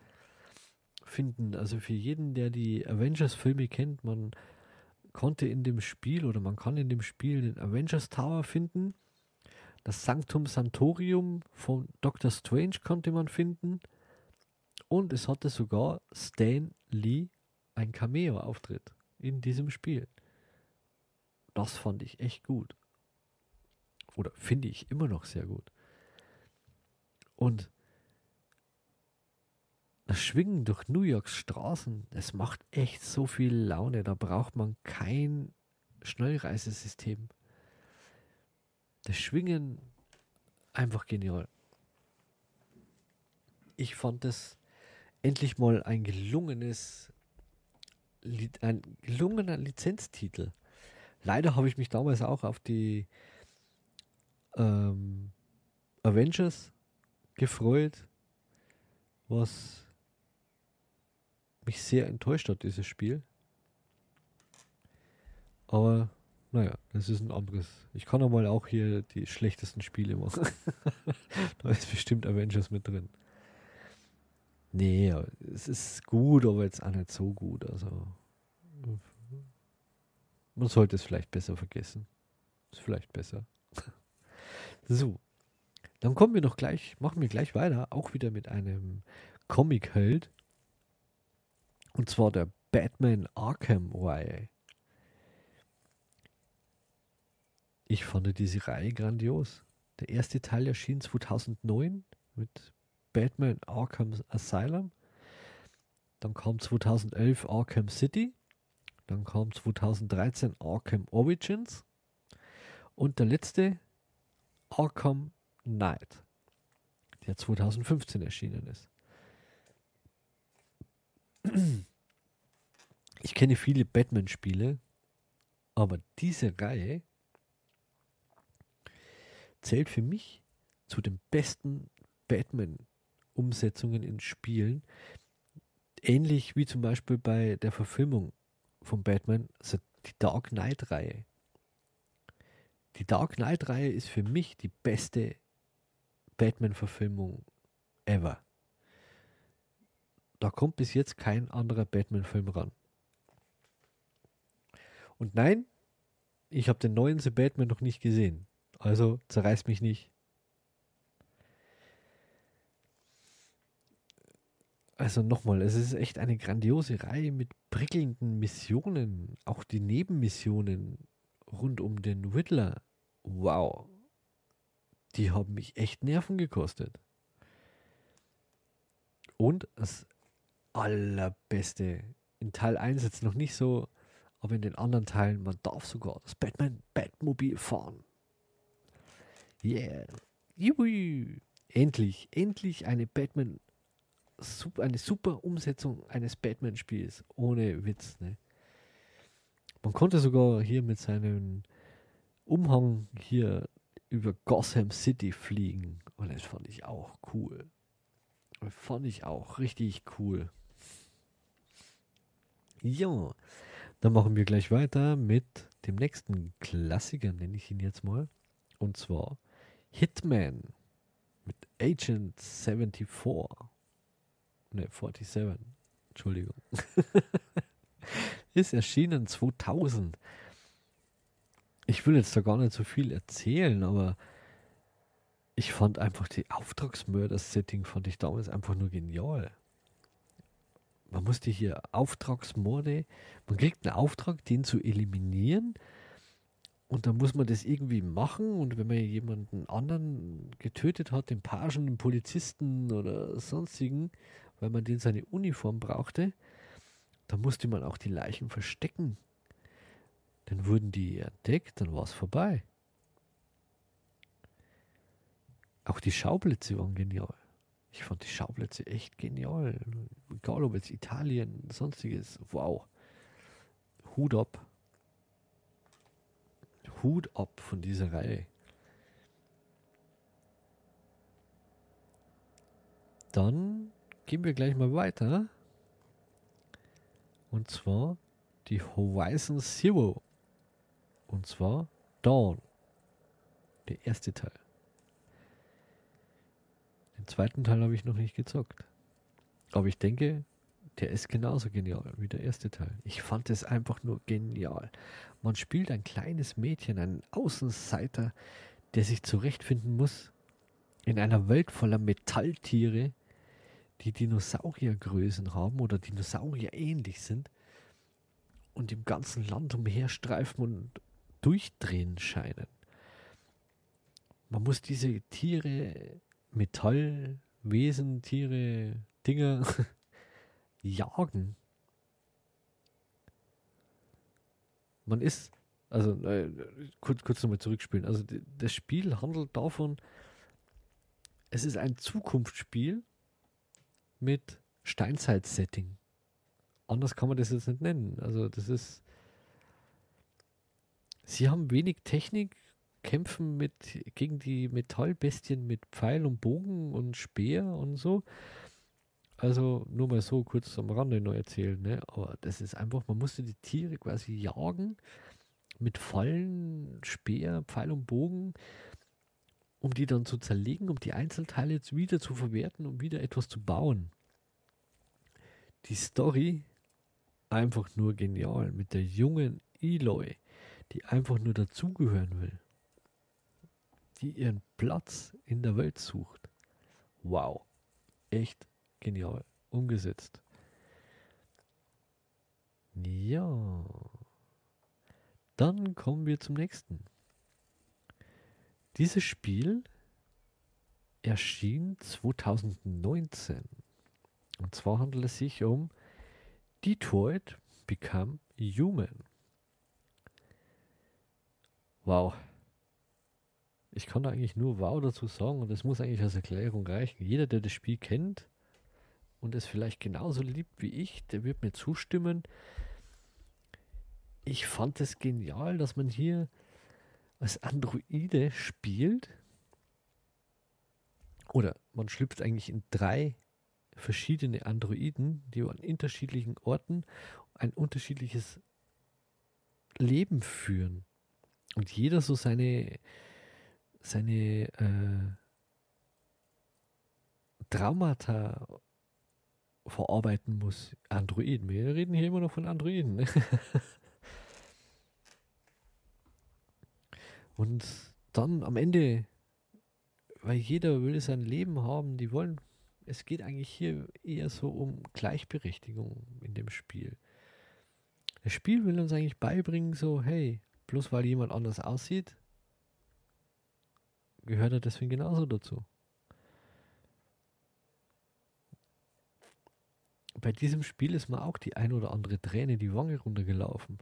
S1: finden. Also für jeden, der die Avengers-Filme kennt, man konnte in dem Spiel oder man kann in dem Spiel den Avengers Tower finden. Das Sanctum Santorium von Doctor Strange konnte man finden. Und es hatte sogar Stan Lee ein Cameo-Auftritt in diesem Spiel. Das fand ich echt gut. Oder finde ich immer noch sehr gut. Und das Schwingen durch New Yorks Straßen, das macht echt so viel Laune. Da braucht man kein Schnellreisesystem. Das Schwingen einfach genial. Ich fand das endlich mal ein gelungenes, ein gelungener Lizenztitel. Leider habe ich mich damals auch auf die ähm, Avengers gefreut, was mich sehr enttäuscht hat, dieses Spiel. Aber naja, das ist ein anderes. Ich kann auch mal auch hier die schlechtesten Spiele machen. da ist bestimmt Avengers mit drin. Nee, es ist gut, aber jetzt auch nicht so gut. Also man sollte es vielleicht besser vergessen. Ist vielleicht besser. so. Dann kommen wir noch gleich, machen wir gleich weiter, auch wieder mit einem Comic-Held. Und zwar der Batman Arkham-Reihe. Ich fand diese Reihe grandios. Der erste Teil erschien 2009 mit Batman Arkham Asylum. Dann kam 2011 Arkham City. Dann kam 2013 Arkham Origins. Und der letzte Arkham Knight, der 2015 erschienen ist. Ich kenne viele Batman-Spiele, aber diese Reihe zählt für mich zu den besten Batman-Umsetzungen in Spielen. Ähnlich wie zum Beispiel bei der Verfilmung von Batman, also die Dark Knight-Reihe. Die Dark Knight-Reihe ist für mich die beste Batman-Verfilmung ever. Da kommt bis jetzt kein anderer Batman-Film ran. Und nein, ich habe den neuen The Batman noch nicht gesehen. Also zerreißt mich nicht. Also nochmal, es ist echt eine grandiose Reihe mit prickelnden Missionen. Auch die Nebenmissionen rund um den Riddler. Wow. Die haben mich echt Nerven gekostet. Und das allerbeste, in Teil 1 jetzt noch nicht so, aber in den anderen Teilen, man darf sogar das Batman Batmobil fahren. Yeah. Juhu. Endlich, endlich eine Batman, eine super Umsetzung eines Batman-Spiels. Ohne Witz. Ne? Man konnte sogar hier mit seinem Umhang hier über Gotham City fliegen. Und das fand ich auch cool. Das fand ich auch richtig cool. Ja, dann machen wir gleich weiter mit dem nächsten Klassiker, nenne ich ihn jetzt mal. Und zwar Hitman mit Agent 74. Ne, 47. Entschuldigung. Ist erschienen 2000. Ich will jetzt da gar nicht so viel erzählen, aber ich fand einfach die Auftragsmörder-Setting fand ich damals einfach nur genial. Man musste hier Auftragsmorde, man kriegt einen Auftrag, den zu eliminieren und dann muss man das irgendwie machen und wenn man jemanden anderen getötet hat, den Pagen, den Polizisten oder sonstigen, weil man den seine Uniform brauchte, dann musste man auch die Leichen verstecken. Dann wurden die entdeckt, dann war es vorbei. Auch die Schauplätze waren genial. Ich fand die Schauplätze echt genial. Egal ob jetzt Italien, sonstiges. Wow. Hut ab. Hut ab von dieser Reihe. Dann gehen wir gleich mal weiter. Und zwar die Horizon Zero. Und zwar Dawn. Der erste Teil. Den zweiten Teil habe ich noch nicht gezockt. Aber ich denke, der ist genauso genial wie der erste Teil. Ich fand es einfach nur genial. Man spielt ein kleines Mädchen, einen Außenseiter, der sich zurechtfinden muss in einer Welt voller Metalltiere, die Dinosauriergrößen haben oder Dinosaurier ähnlich sind und im ganzen Land umherstreifen und durchdrehen scheinen. Man muss diese Tiere, Metallwesen, Tiere, Dinge jagen. Man ist, also äh, kurz, kurz nochmal zurückspielen. Also das Spiel handelt davon, es ist ein Zukunftsspiel mit Steinzeit-Setting. Anders kann man das jetzt nicht nennen. Also das ist, sie haben wenig Technik, kämpfen mit gegen die Metallbestien mit Pfeil und Bogen und Speer und so. Also nur mal so kurz am Rande neu erzählen, ne? Aber das ist einfach, man musste die Tiere quasi jagen mit Fallen, Speer, Pfeil und Bogen, um die dann zu zerlegen, um die Einzelteile jetzt wieder zu verwerten, um wieder etwas zu bauen. Die Story einfach nur genial mit der jungen Eloy, die einfach nur dazugehören will, die ihren Platz in der Welt sucht. Wow, echt genial umgesetzt. Ja, dann kommen wir zum nächsten. Dieses Spiel erschien 2019. Und zwar handelt es sich um Detroit Become Human. Wow. Ich kann da eigentlich nur wow dazu sagen und das muss eigentlich als Erklärung reichen. Jeder, der das Spiel kennt und es vielleicht genauso liebt wie ich, der wird mir zustimmen. Ich fand es genial, dass man hier als Androide spielt. Oder man schlüpft eigentlich in drei verschiedene Androiden, die an unterschiedlichen Orten ein unterschiedliches Leben führen. Und jeder so seine, seine äh, Traumata verarbeiten muss. Androiden. Wir reden hier immer noch von Androiden. Ne? Und dann am Ende, weil jeder will sein Leben haben, die wollen, es geht eigentlich hier eher so um Gleichberechtigung in dem Spiel. Das Spiel will uns eigentlich beibringen, so, hey, bloß weil jemand anders aussieht, gehört er deswegen genauso dazu. Bei diesem Spiel ist mir auch die ein oder andere Träne die Wange runtergelaufen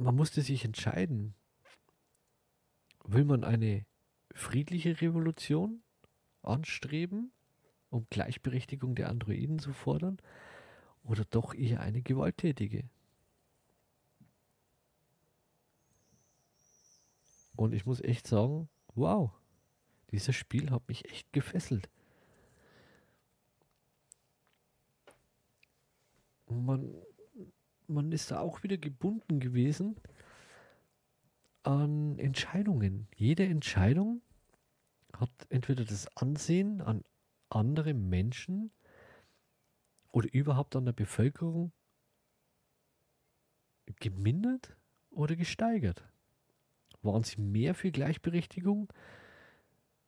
S1: man musste sich entscheiden, will man eine friedliche Revolution anstreben, um Gleichberechtigung der Androiden zu fordern, oder doch eher eine gewalttätige? Und ich muss echt sagen, wow, dieses Spiel hat mich echt gefesselt. man man ist da auch wieder gebunden gewesen an Entscheidungen. Jede Entscheidung hat entweder das Ansehen an andere Menschen oder überhaupt an der Bevölkerung gemindert oder gesteigert. Waren sie mehr für Gleichberechtigung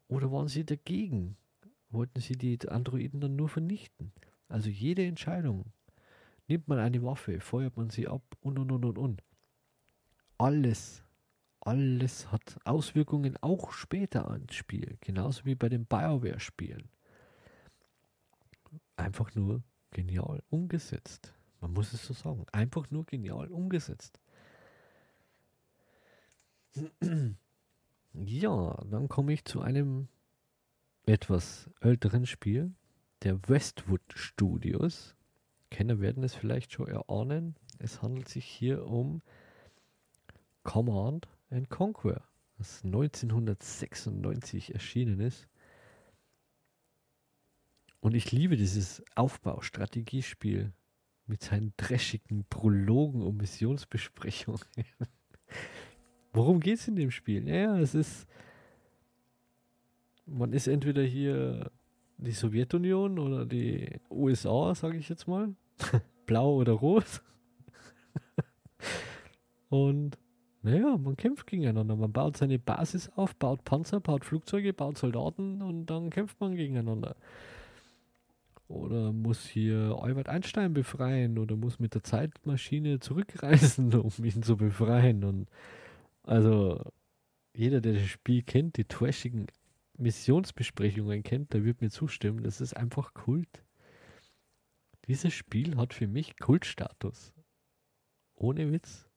S1: oder waren sie dagegen? Wollten sie die Androiden dann nur vernichten? Also jede Entscheidung Nimmt man eine Waffe, feuert man sie ab und und und und und. Alles, alles hat Auswirkungen auch später ans Spiel, genauso wie bei den BioWare-Spielen. Einfach nur genial umgesetzt. Man muss es so sagen. Einfach nur genial umgesetzt. Ja, dann komme ich zu einem etwas älteren Spiel der Westwood Studios. Kenner werden es vielleicht schon erahnen. Es handelt sich hier um Command and Conquer, das 1996 erschienen ist. Und ich liebe dieses Aufbaustrategiespiel mit seinen dreschigen Prologen und Missionsbesprechungen. Worum geht es in dem Spiel? Naja, es ist. Man ist entweder hier die Sowjetunion oder die USA, sage ich jetzt mal. Blau oder rot. Und naja, man kämpft gegeneinander. Man baut seine Basis auf, baut Panzer, baut Flugzeuge, baut Soldaten und dann kämpft man gegeneinander. Oder muss hier Albert Einstein befreien oder muss mit der Zeitmaschine zurückreisen, um ihn zu befreien. Und also jeder, der das Spiel kennt, die trashigen Missionsbesprechungen kennt, der wird mir zustimmen. Das ist einfach Kult. Dieses Spiel hat für mich Kultstatus. Ohne Witz.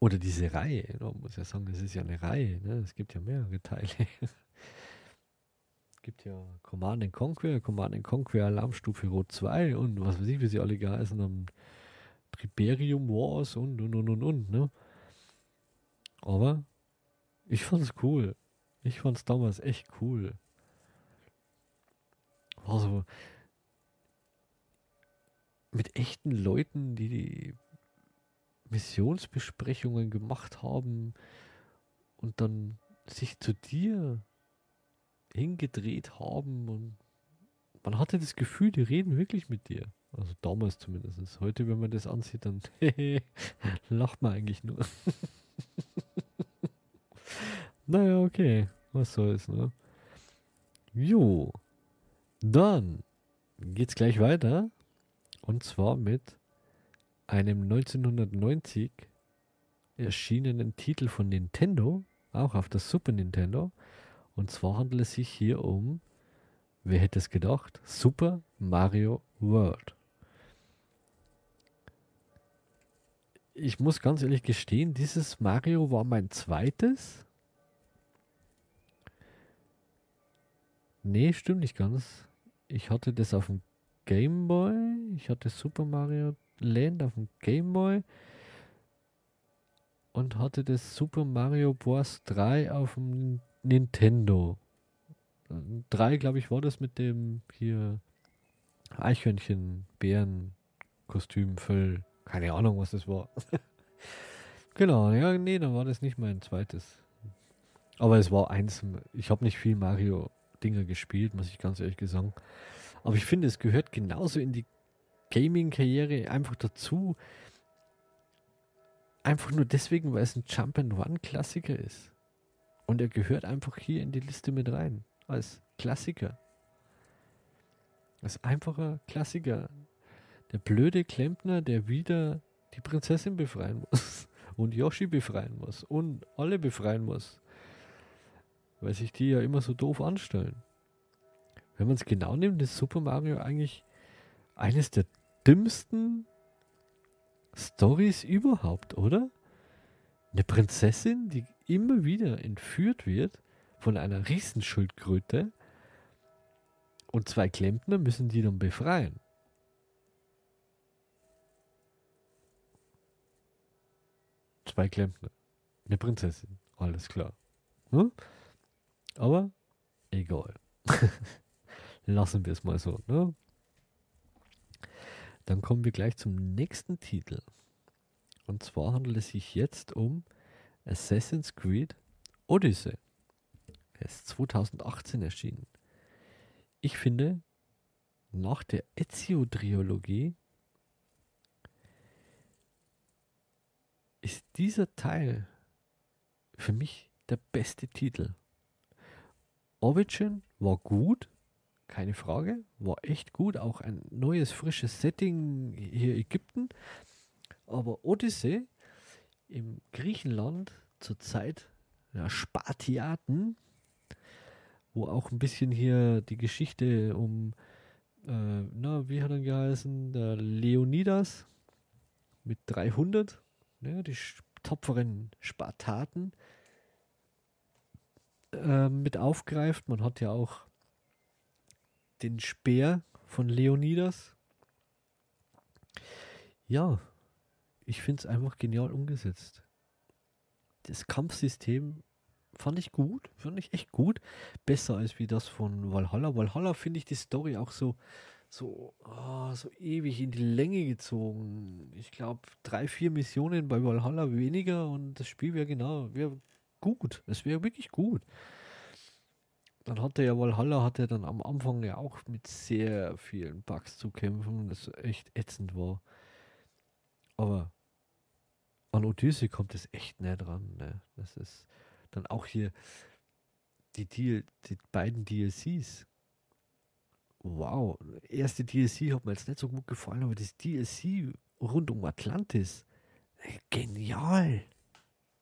S1: Oder diese Reihe. Man muss ja sagen, das ist ja eine Reihe. Ne? Es gibt ja mehrere Teile. es gibt ja Command Conquer, Command Conquer Alarmstufe Rot 2 und was weiß ich, wie sie alle heißen. Dann Triberium Wars und und und und und. Ne? Aber ich fand's cool. Ich fand's damals echt cool war so mit echten Leuten, die die Missionsbesprechungen gemacht haben und dann sich zu dir hingedreht haben und man hatte das Gefühl, die reden wirklich mit dir. Also damals zumindest. Heute, wenn man das ansieht, dann lacht man eigentlich nur. naja, okay. Was soll's, ne? Jo. Dann geht's gleich weiter. Und zwar mit einem 1990 erschienenen Titel von Nintendo, auch auf der Super Nintendo. Und zwar handelt es sich hier um, wer hätte es gedacht, Super Mario World. Ich muss ganz ehrlich gestehen, dieses Mario war mein zweites. Nee, stimmt nicht ganz. Ich hatte das auf dem Game Boy. Ich hatte Super Mario Land auf dem Game Boy und hatte das Super Mario Bros. 3 auf dem Nintendo. 3, glaube ich, war das mit dem hier Eichhörnchen, Bären, Kostüm, Füll. Keine Ahnung, was das war. genau, ja, nee, dann war das nicht mein zweites. Aber es war eins. Ich habe nicht viel Mario-Dinger gespielt, muss ich ganz ehrlich sagen. Aber ich finde, es gehört genauso in die Gaming-Karriere einfach dazu. Einfach nur deswegen, weil es ein Jump-and-Run-Klassiker ist. Und er gehört einfach hier in die Liste mit rein. Als Klassiker. Als einfacher Klassiker. Der blöde Klempner, der wieder die Prinzessin befreien muss. Und Yoshi befreien muss. Und alle befreien muss. Weil sich die ja immer so doof anstellen. Wenn man es genau nimmt, ist Super Mario eigentlich eines der dümmsten Stories überhaupt, oder? Eine Prinzessin, die immer wieder entführt wird von einer Riesenschildkröte und zwei Klempner müssen die dann befreien. Zwei Klempner. Eine Prinzessin. Alles klar. Hm? Aber egal. Lassen wir es mal so. Ne? Dann kommen wir gleich zum nächsten Titel. Und zwar handelt es sich jetzt um Assassin's Creed Odyssey. Er ist 2018 erschienen. Ich finde, nach der Ezio-Trilogie ist dieser Teil für mich der beste Titel. Origin war gut, keine Frage. War echt gut. Auch ein neues, frisches Setting hier Ägypten. Aber Odyssee im Griechenland zur Zeit der Spartiaten, wo auch ein bisschen hier die Geschichte um, äh, na, wie hat er geheißen? Der Leonidas mit 300, ne, die tapferen Spartaten äh, mit aufgreift. Man hat ja auch den Speer von Leonidas. Ja, ich finde es einfach genial umgesetzt. Das Kampfsystem fand ich gut, fand ich echt gut. Besser als wie das von Valhalla. Valhalla finde ich die Story auch so, so, oh, so ewig in die Länge gezogen. Ich glaube, drei, vier Missionen bei Valhalla weniger und das Spiel wäre genau, wäre gut. Es wäre wirklich gut. Dann hatte ja Valhalla hatte dann am Anfang ja auch mit sehr vielen Bugs zu kämpfen, das echt ätzend war. Aber an Odyssey kommt es echt näher dran. Ne? Das ist dann auch hier die, Deal, die beiden DLCs. Wow, erste DLC hat mir jetzt nicht so gut gefallen, aber das DLC rund um Atlantis, genial.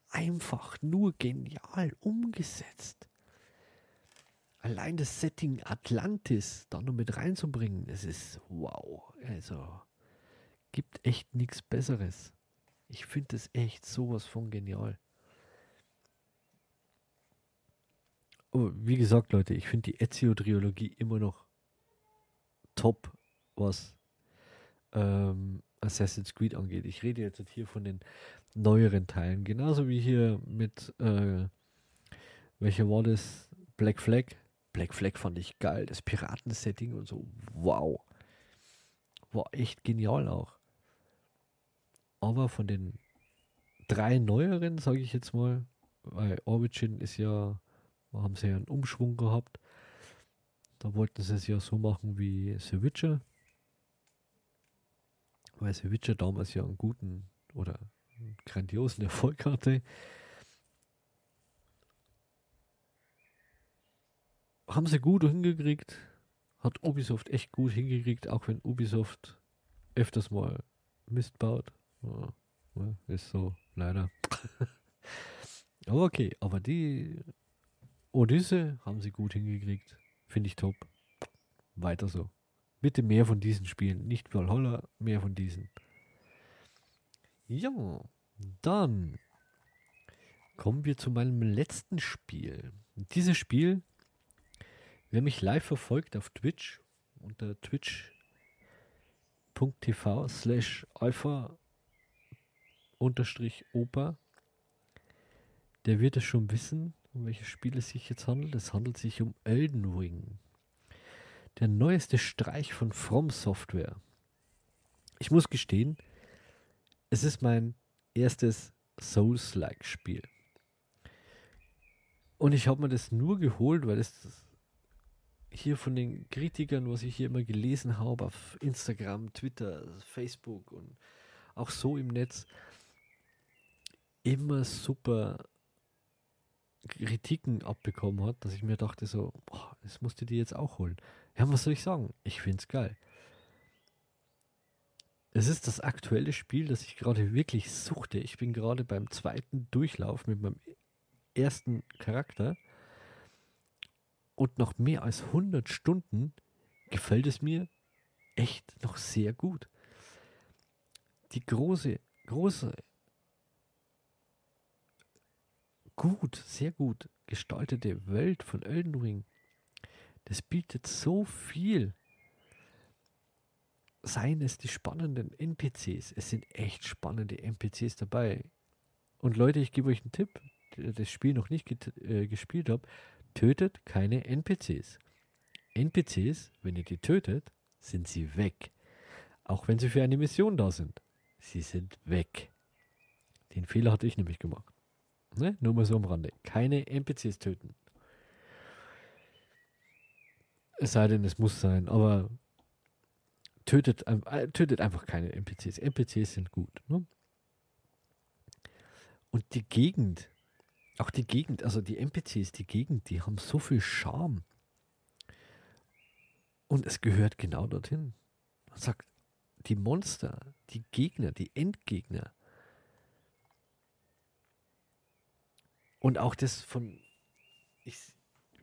S1: Einfach nur genial umgesetzt allein das Setting Atlantis da noch mit reinzubringen, das ist wow. Also gibt echt nichts Besseres. Ich finde das echt sowas von genial. Wie gesagt, Leute, ich finde die Ezio-Trilogie immer noch top, was ähm, Assassin's Creed angeht. Ich rede jetzt hier von den neueren Teilen, genauso wie hier mit, äh, welcher war das? Black Flag, Black Flag fand ich geil. Das Piratensetting und so. Wow. War echt genial auch. Aber von den drei neueren, sage ich jetzt mal, weil Origin ist ja, haben sie ja einen Umschwung gehabt. Da wollten sie es ja so machen wie The Witcher. Weil The Witcher damals ja einen guten oder einen grandiosen Erfolg hatte. Haben sie gut hingekriegt. Hat Ubisoft echt gut hingekriegt, auch wenn Ubisoft öfters mal Mist baut. Ja, ist so, leider. aber okay, aber die Odyssey haben sie gut hingekriegt. Finde ich top. Weiter so. Bitte mehr von diesen Spielen. Nicht Valhalla, mehr von diesen. Ja, dann kommen wir zu meinem letzten Spiel. Dieses Spiel, wer mich live verfolgt auf Twitch unter twitch.tv slash alpha unterstrich opa, der wird es schon wissen, um welches Spiel es sich jetzt handelt. Es handelt sich um Elden Ring. Der neueste Streich von From Software. Ich muss gestehen, es ist mein erstes Souls-like-Spiel. Und ich habe mir das nur geholt, weil es hier von den Kritikern, was ich hier immer gelesen habe, auf Instagram, Twitter, Facebook und auch so im Netz, immer super Kritiken abbekommen hat, dass ich mir dachte so, boah, das musst du dir jetzt auch holen. Ja, was soll ich sagen? Ich finde es geil. Es ist das aktuelle Spiel, das ich gerade wirklich suchte. Ich bin gerade beim zweiten Durchlauf mit meinem ersten Charakter und nach mehr als 100 Stunden gefällt es mir echt noch sehr gut. Die große, große gut, sehr gut gestaltete Welt von Elden Ring, das bietet so viel. Seien es die spannenden NPCs, es sind echt spannende NPCs dabei. Und Leute, ich gebe euch einen Tipp, der das Spiel noch nicht äh, gespielt habt, tötet keine NPCs. NPCs, wenn ihr die tötet, sind sie weg. Auch wenn sie für eine Mission da sind. Sie sind weg. Den Fehler hatte ich nämlich gemacht. Ne? Nur mal so am Rande. Keine NPCs töten. Es sei denn, es muss sein, aber tötet, äh, tötet einfach keine NPCs. NPCs sind gut. Ne? Und die Gegend, auch die Gegend, also die NPCs, die Gegend, die haben so viel Charme. Und es gehört genau dorthin. Man sagt, die Monster, die Gegner, die Endgegner, Und auch das von, ich,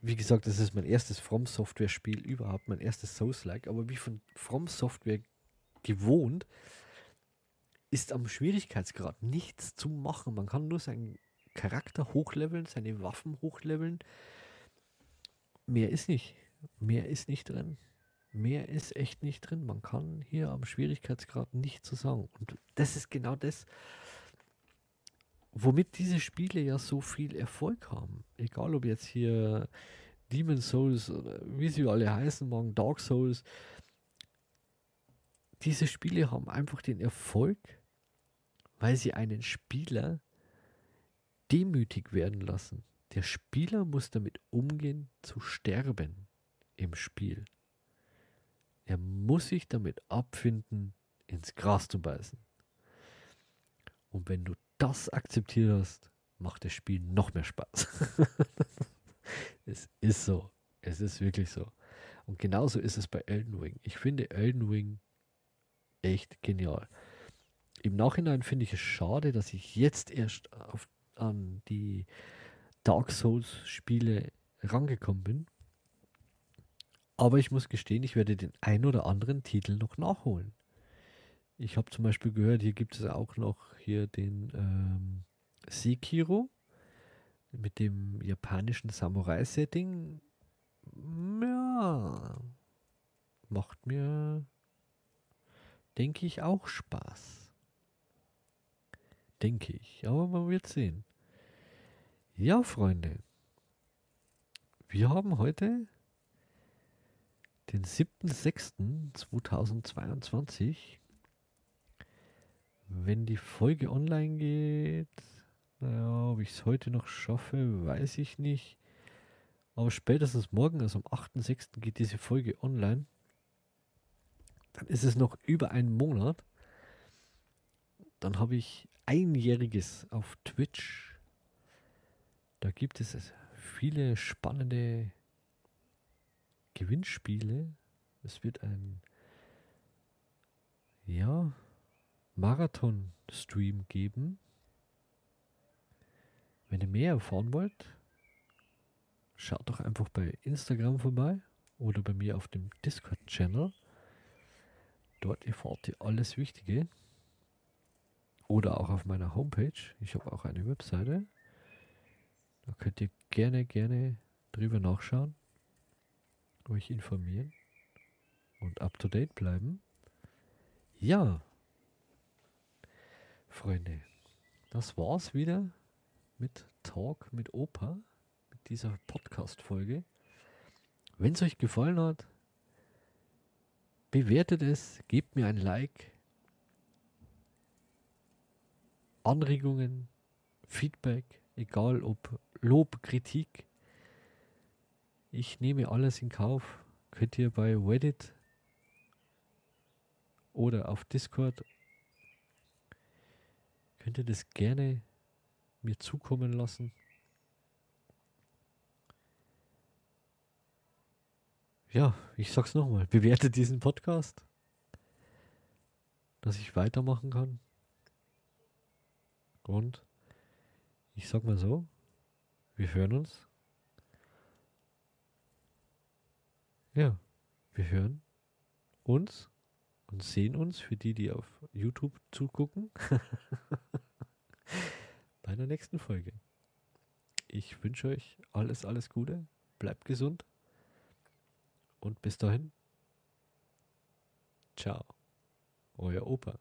S1: wie gesagt, das ist mein erstes From Software Spiel überhaupt, mein erstes Souls-like, aber wie von From Software gewohnt, ist am Schwierigkeitsgrad nichts zu machen. Man kann nur seinen Charakter hochleveln, seine Waffen hochleveln. Mehr ist nicht. Mehr ist nicht drin. Mehr ist echt nicht drin. Man kann hier am Schwierigkeitsgrad nichts zu sagen. Und das ist genau das, womit diese Spiele ja so viel Erfolg haben. Egal ob jetzt hier Demon Souls oder wie sie alle heißen morgen Dark Souls. Diese Spiele haben einfach den Erfolg, weil sie einen Spieler demütig werden lassen. Der Spieler muss damit umgehen, zu sterben im Spiel. Er muss sich damit abfinden, ins Gras zu beißen. Und wenn du das akzeptiert hast, macht das Spiel noch mehr Spaß. es ist so. Es ist wirklich so. Und genauso ist es bei Elden Ring. Ich finde Elden Ring echt genial. Im Nachhinein finde ich es schade, dass ich jetzt erst auf, an die Dark Souls Spiele rangekommen bin. Aber ich muss gestehen, ich werde den ein oder anderen Titel noch nachholen. Ich habe zum Beispiel gehört, hier gibt es auch noch hier den ähm, Sekiro mit dem japanischen Samurai-Setting. Ja, macht mir, denke ich, auch Spaß. Denke ich, aber man wird sehen. Ja, Freunde, wir haben heute den 7.6.2022 wenn die Folge online geht, naja, ob ich es heute noch schaffe, weiß ich nicht. Aber spätestens morgen, also am 8.6. geht diese Folge online. Dann ist es noch über einen Monat. Dann habe ich einjähriges auf Twitch. Da gibt es viele spannende Gewinnspiele. Es wird ein ja, Marathon-Stream geben. Wenn ihr mehr erfahren wollt, schaut doch einfach bei Instagram vorbei oder bei mir auf dem Discord-Channel. Dort erfahrt ihr alles Wichtige. Oder auch auf meiner Homepage. Ich habe auch eine Webseite. Da könnt ihr gerne, gerne drüber nachschauen, euch informieren und up to date bleiben. Ja, Freunde, das war's wieder mit Talk mit Opa, mit dieser Podcast-Folge. Wenn es euch gefallen hat, bewertet es, gebt mir ein Like. Anregungen, Feedback, egal ob Lob, Kritik. Ich nehme alles in Kauf. Könnt ihr bei Reddit oder auf Discord könnt ihr das gerne mir zukommen lassen. Ja, ich sag's nochmal, bewertet diesen Podcast, dass ich weitermachen kann. Und ich sag mal so, wir hören uns. Ja, wir hören uns und sehen uns für die, die auf YouTube zugucken. bei der nächsten Folge. Ich wünsche euch alles, alles Gute. Bleibt gesund. Und bis dahin. Ciao. Euer Opa.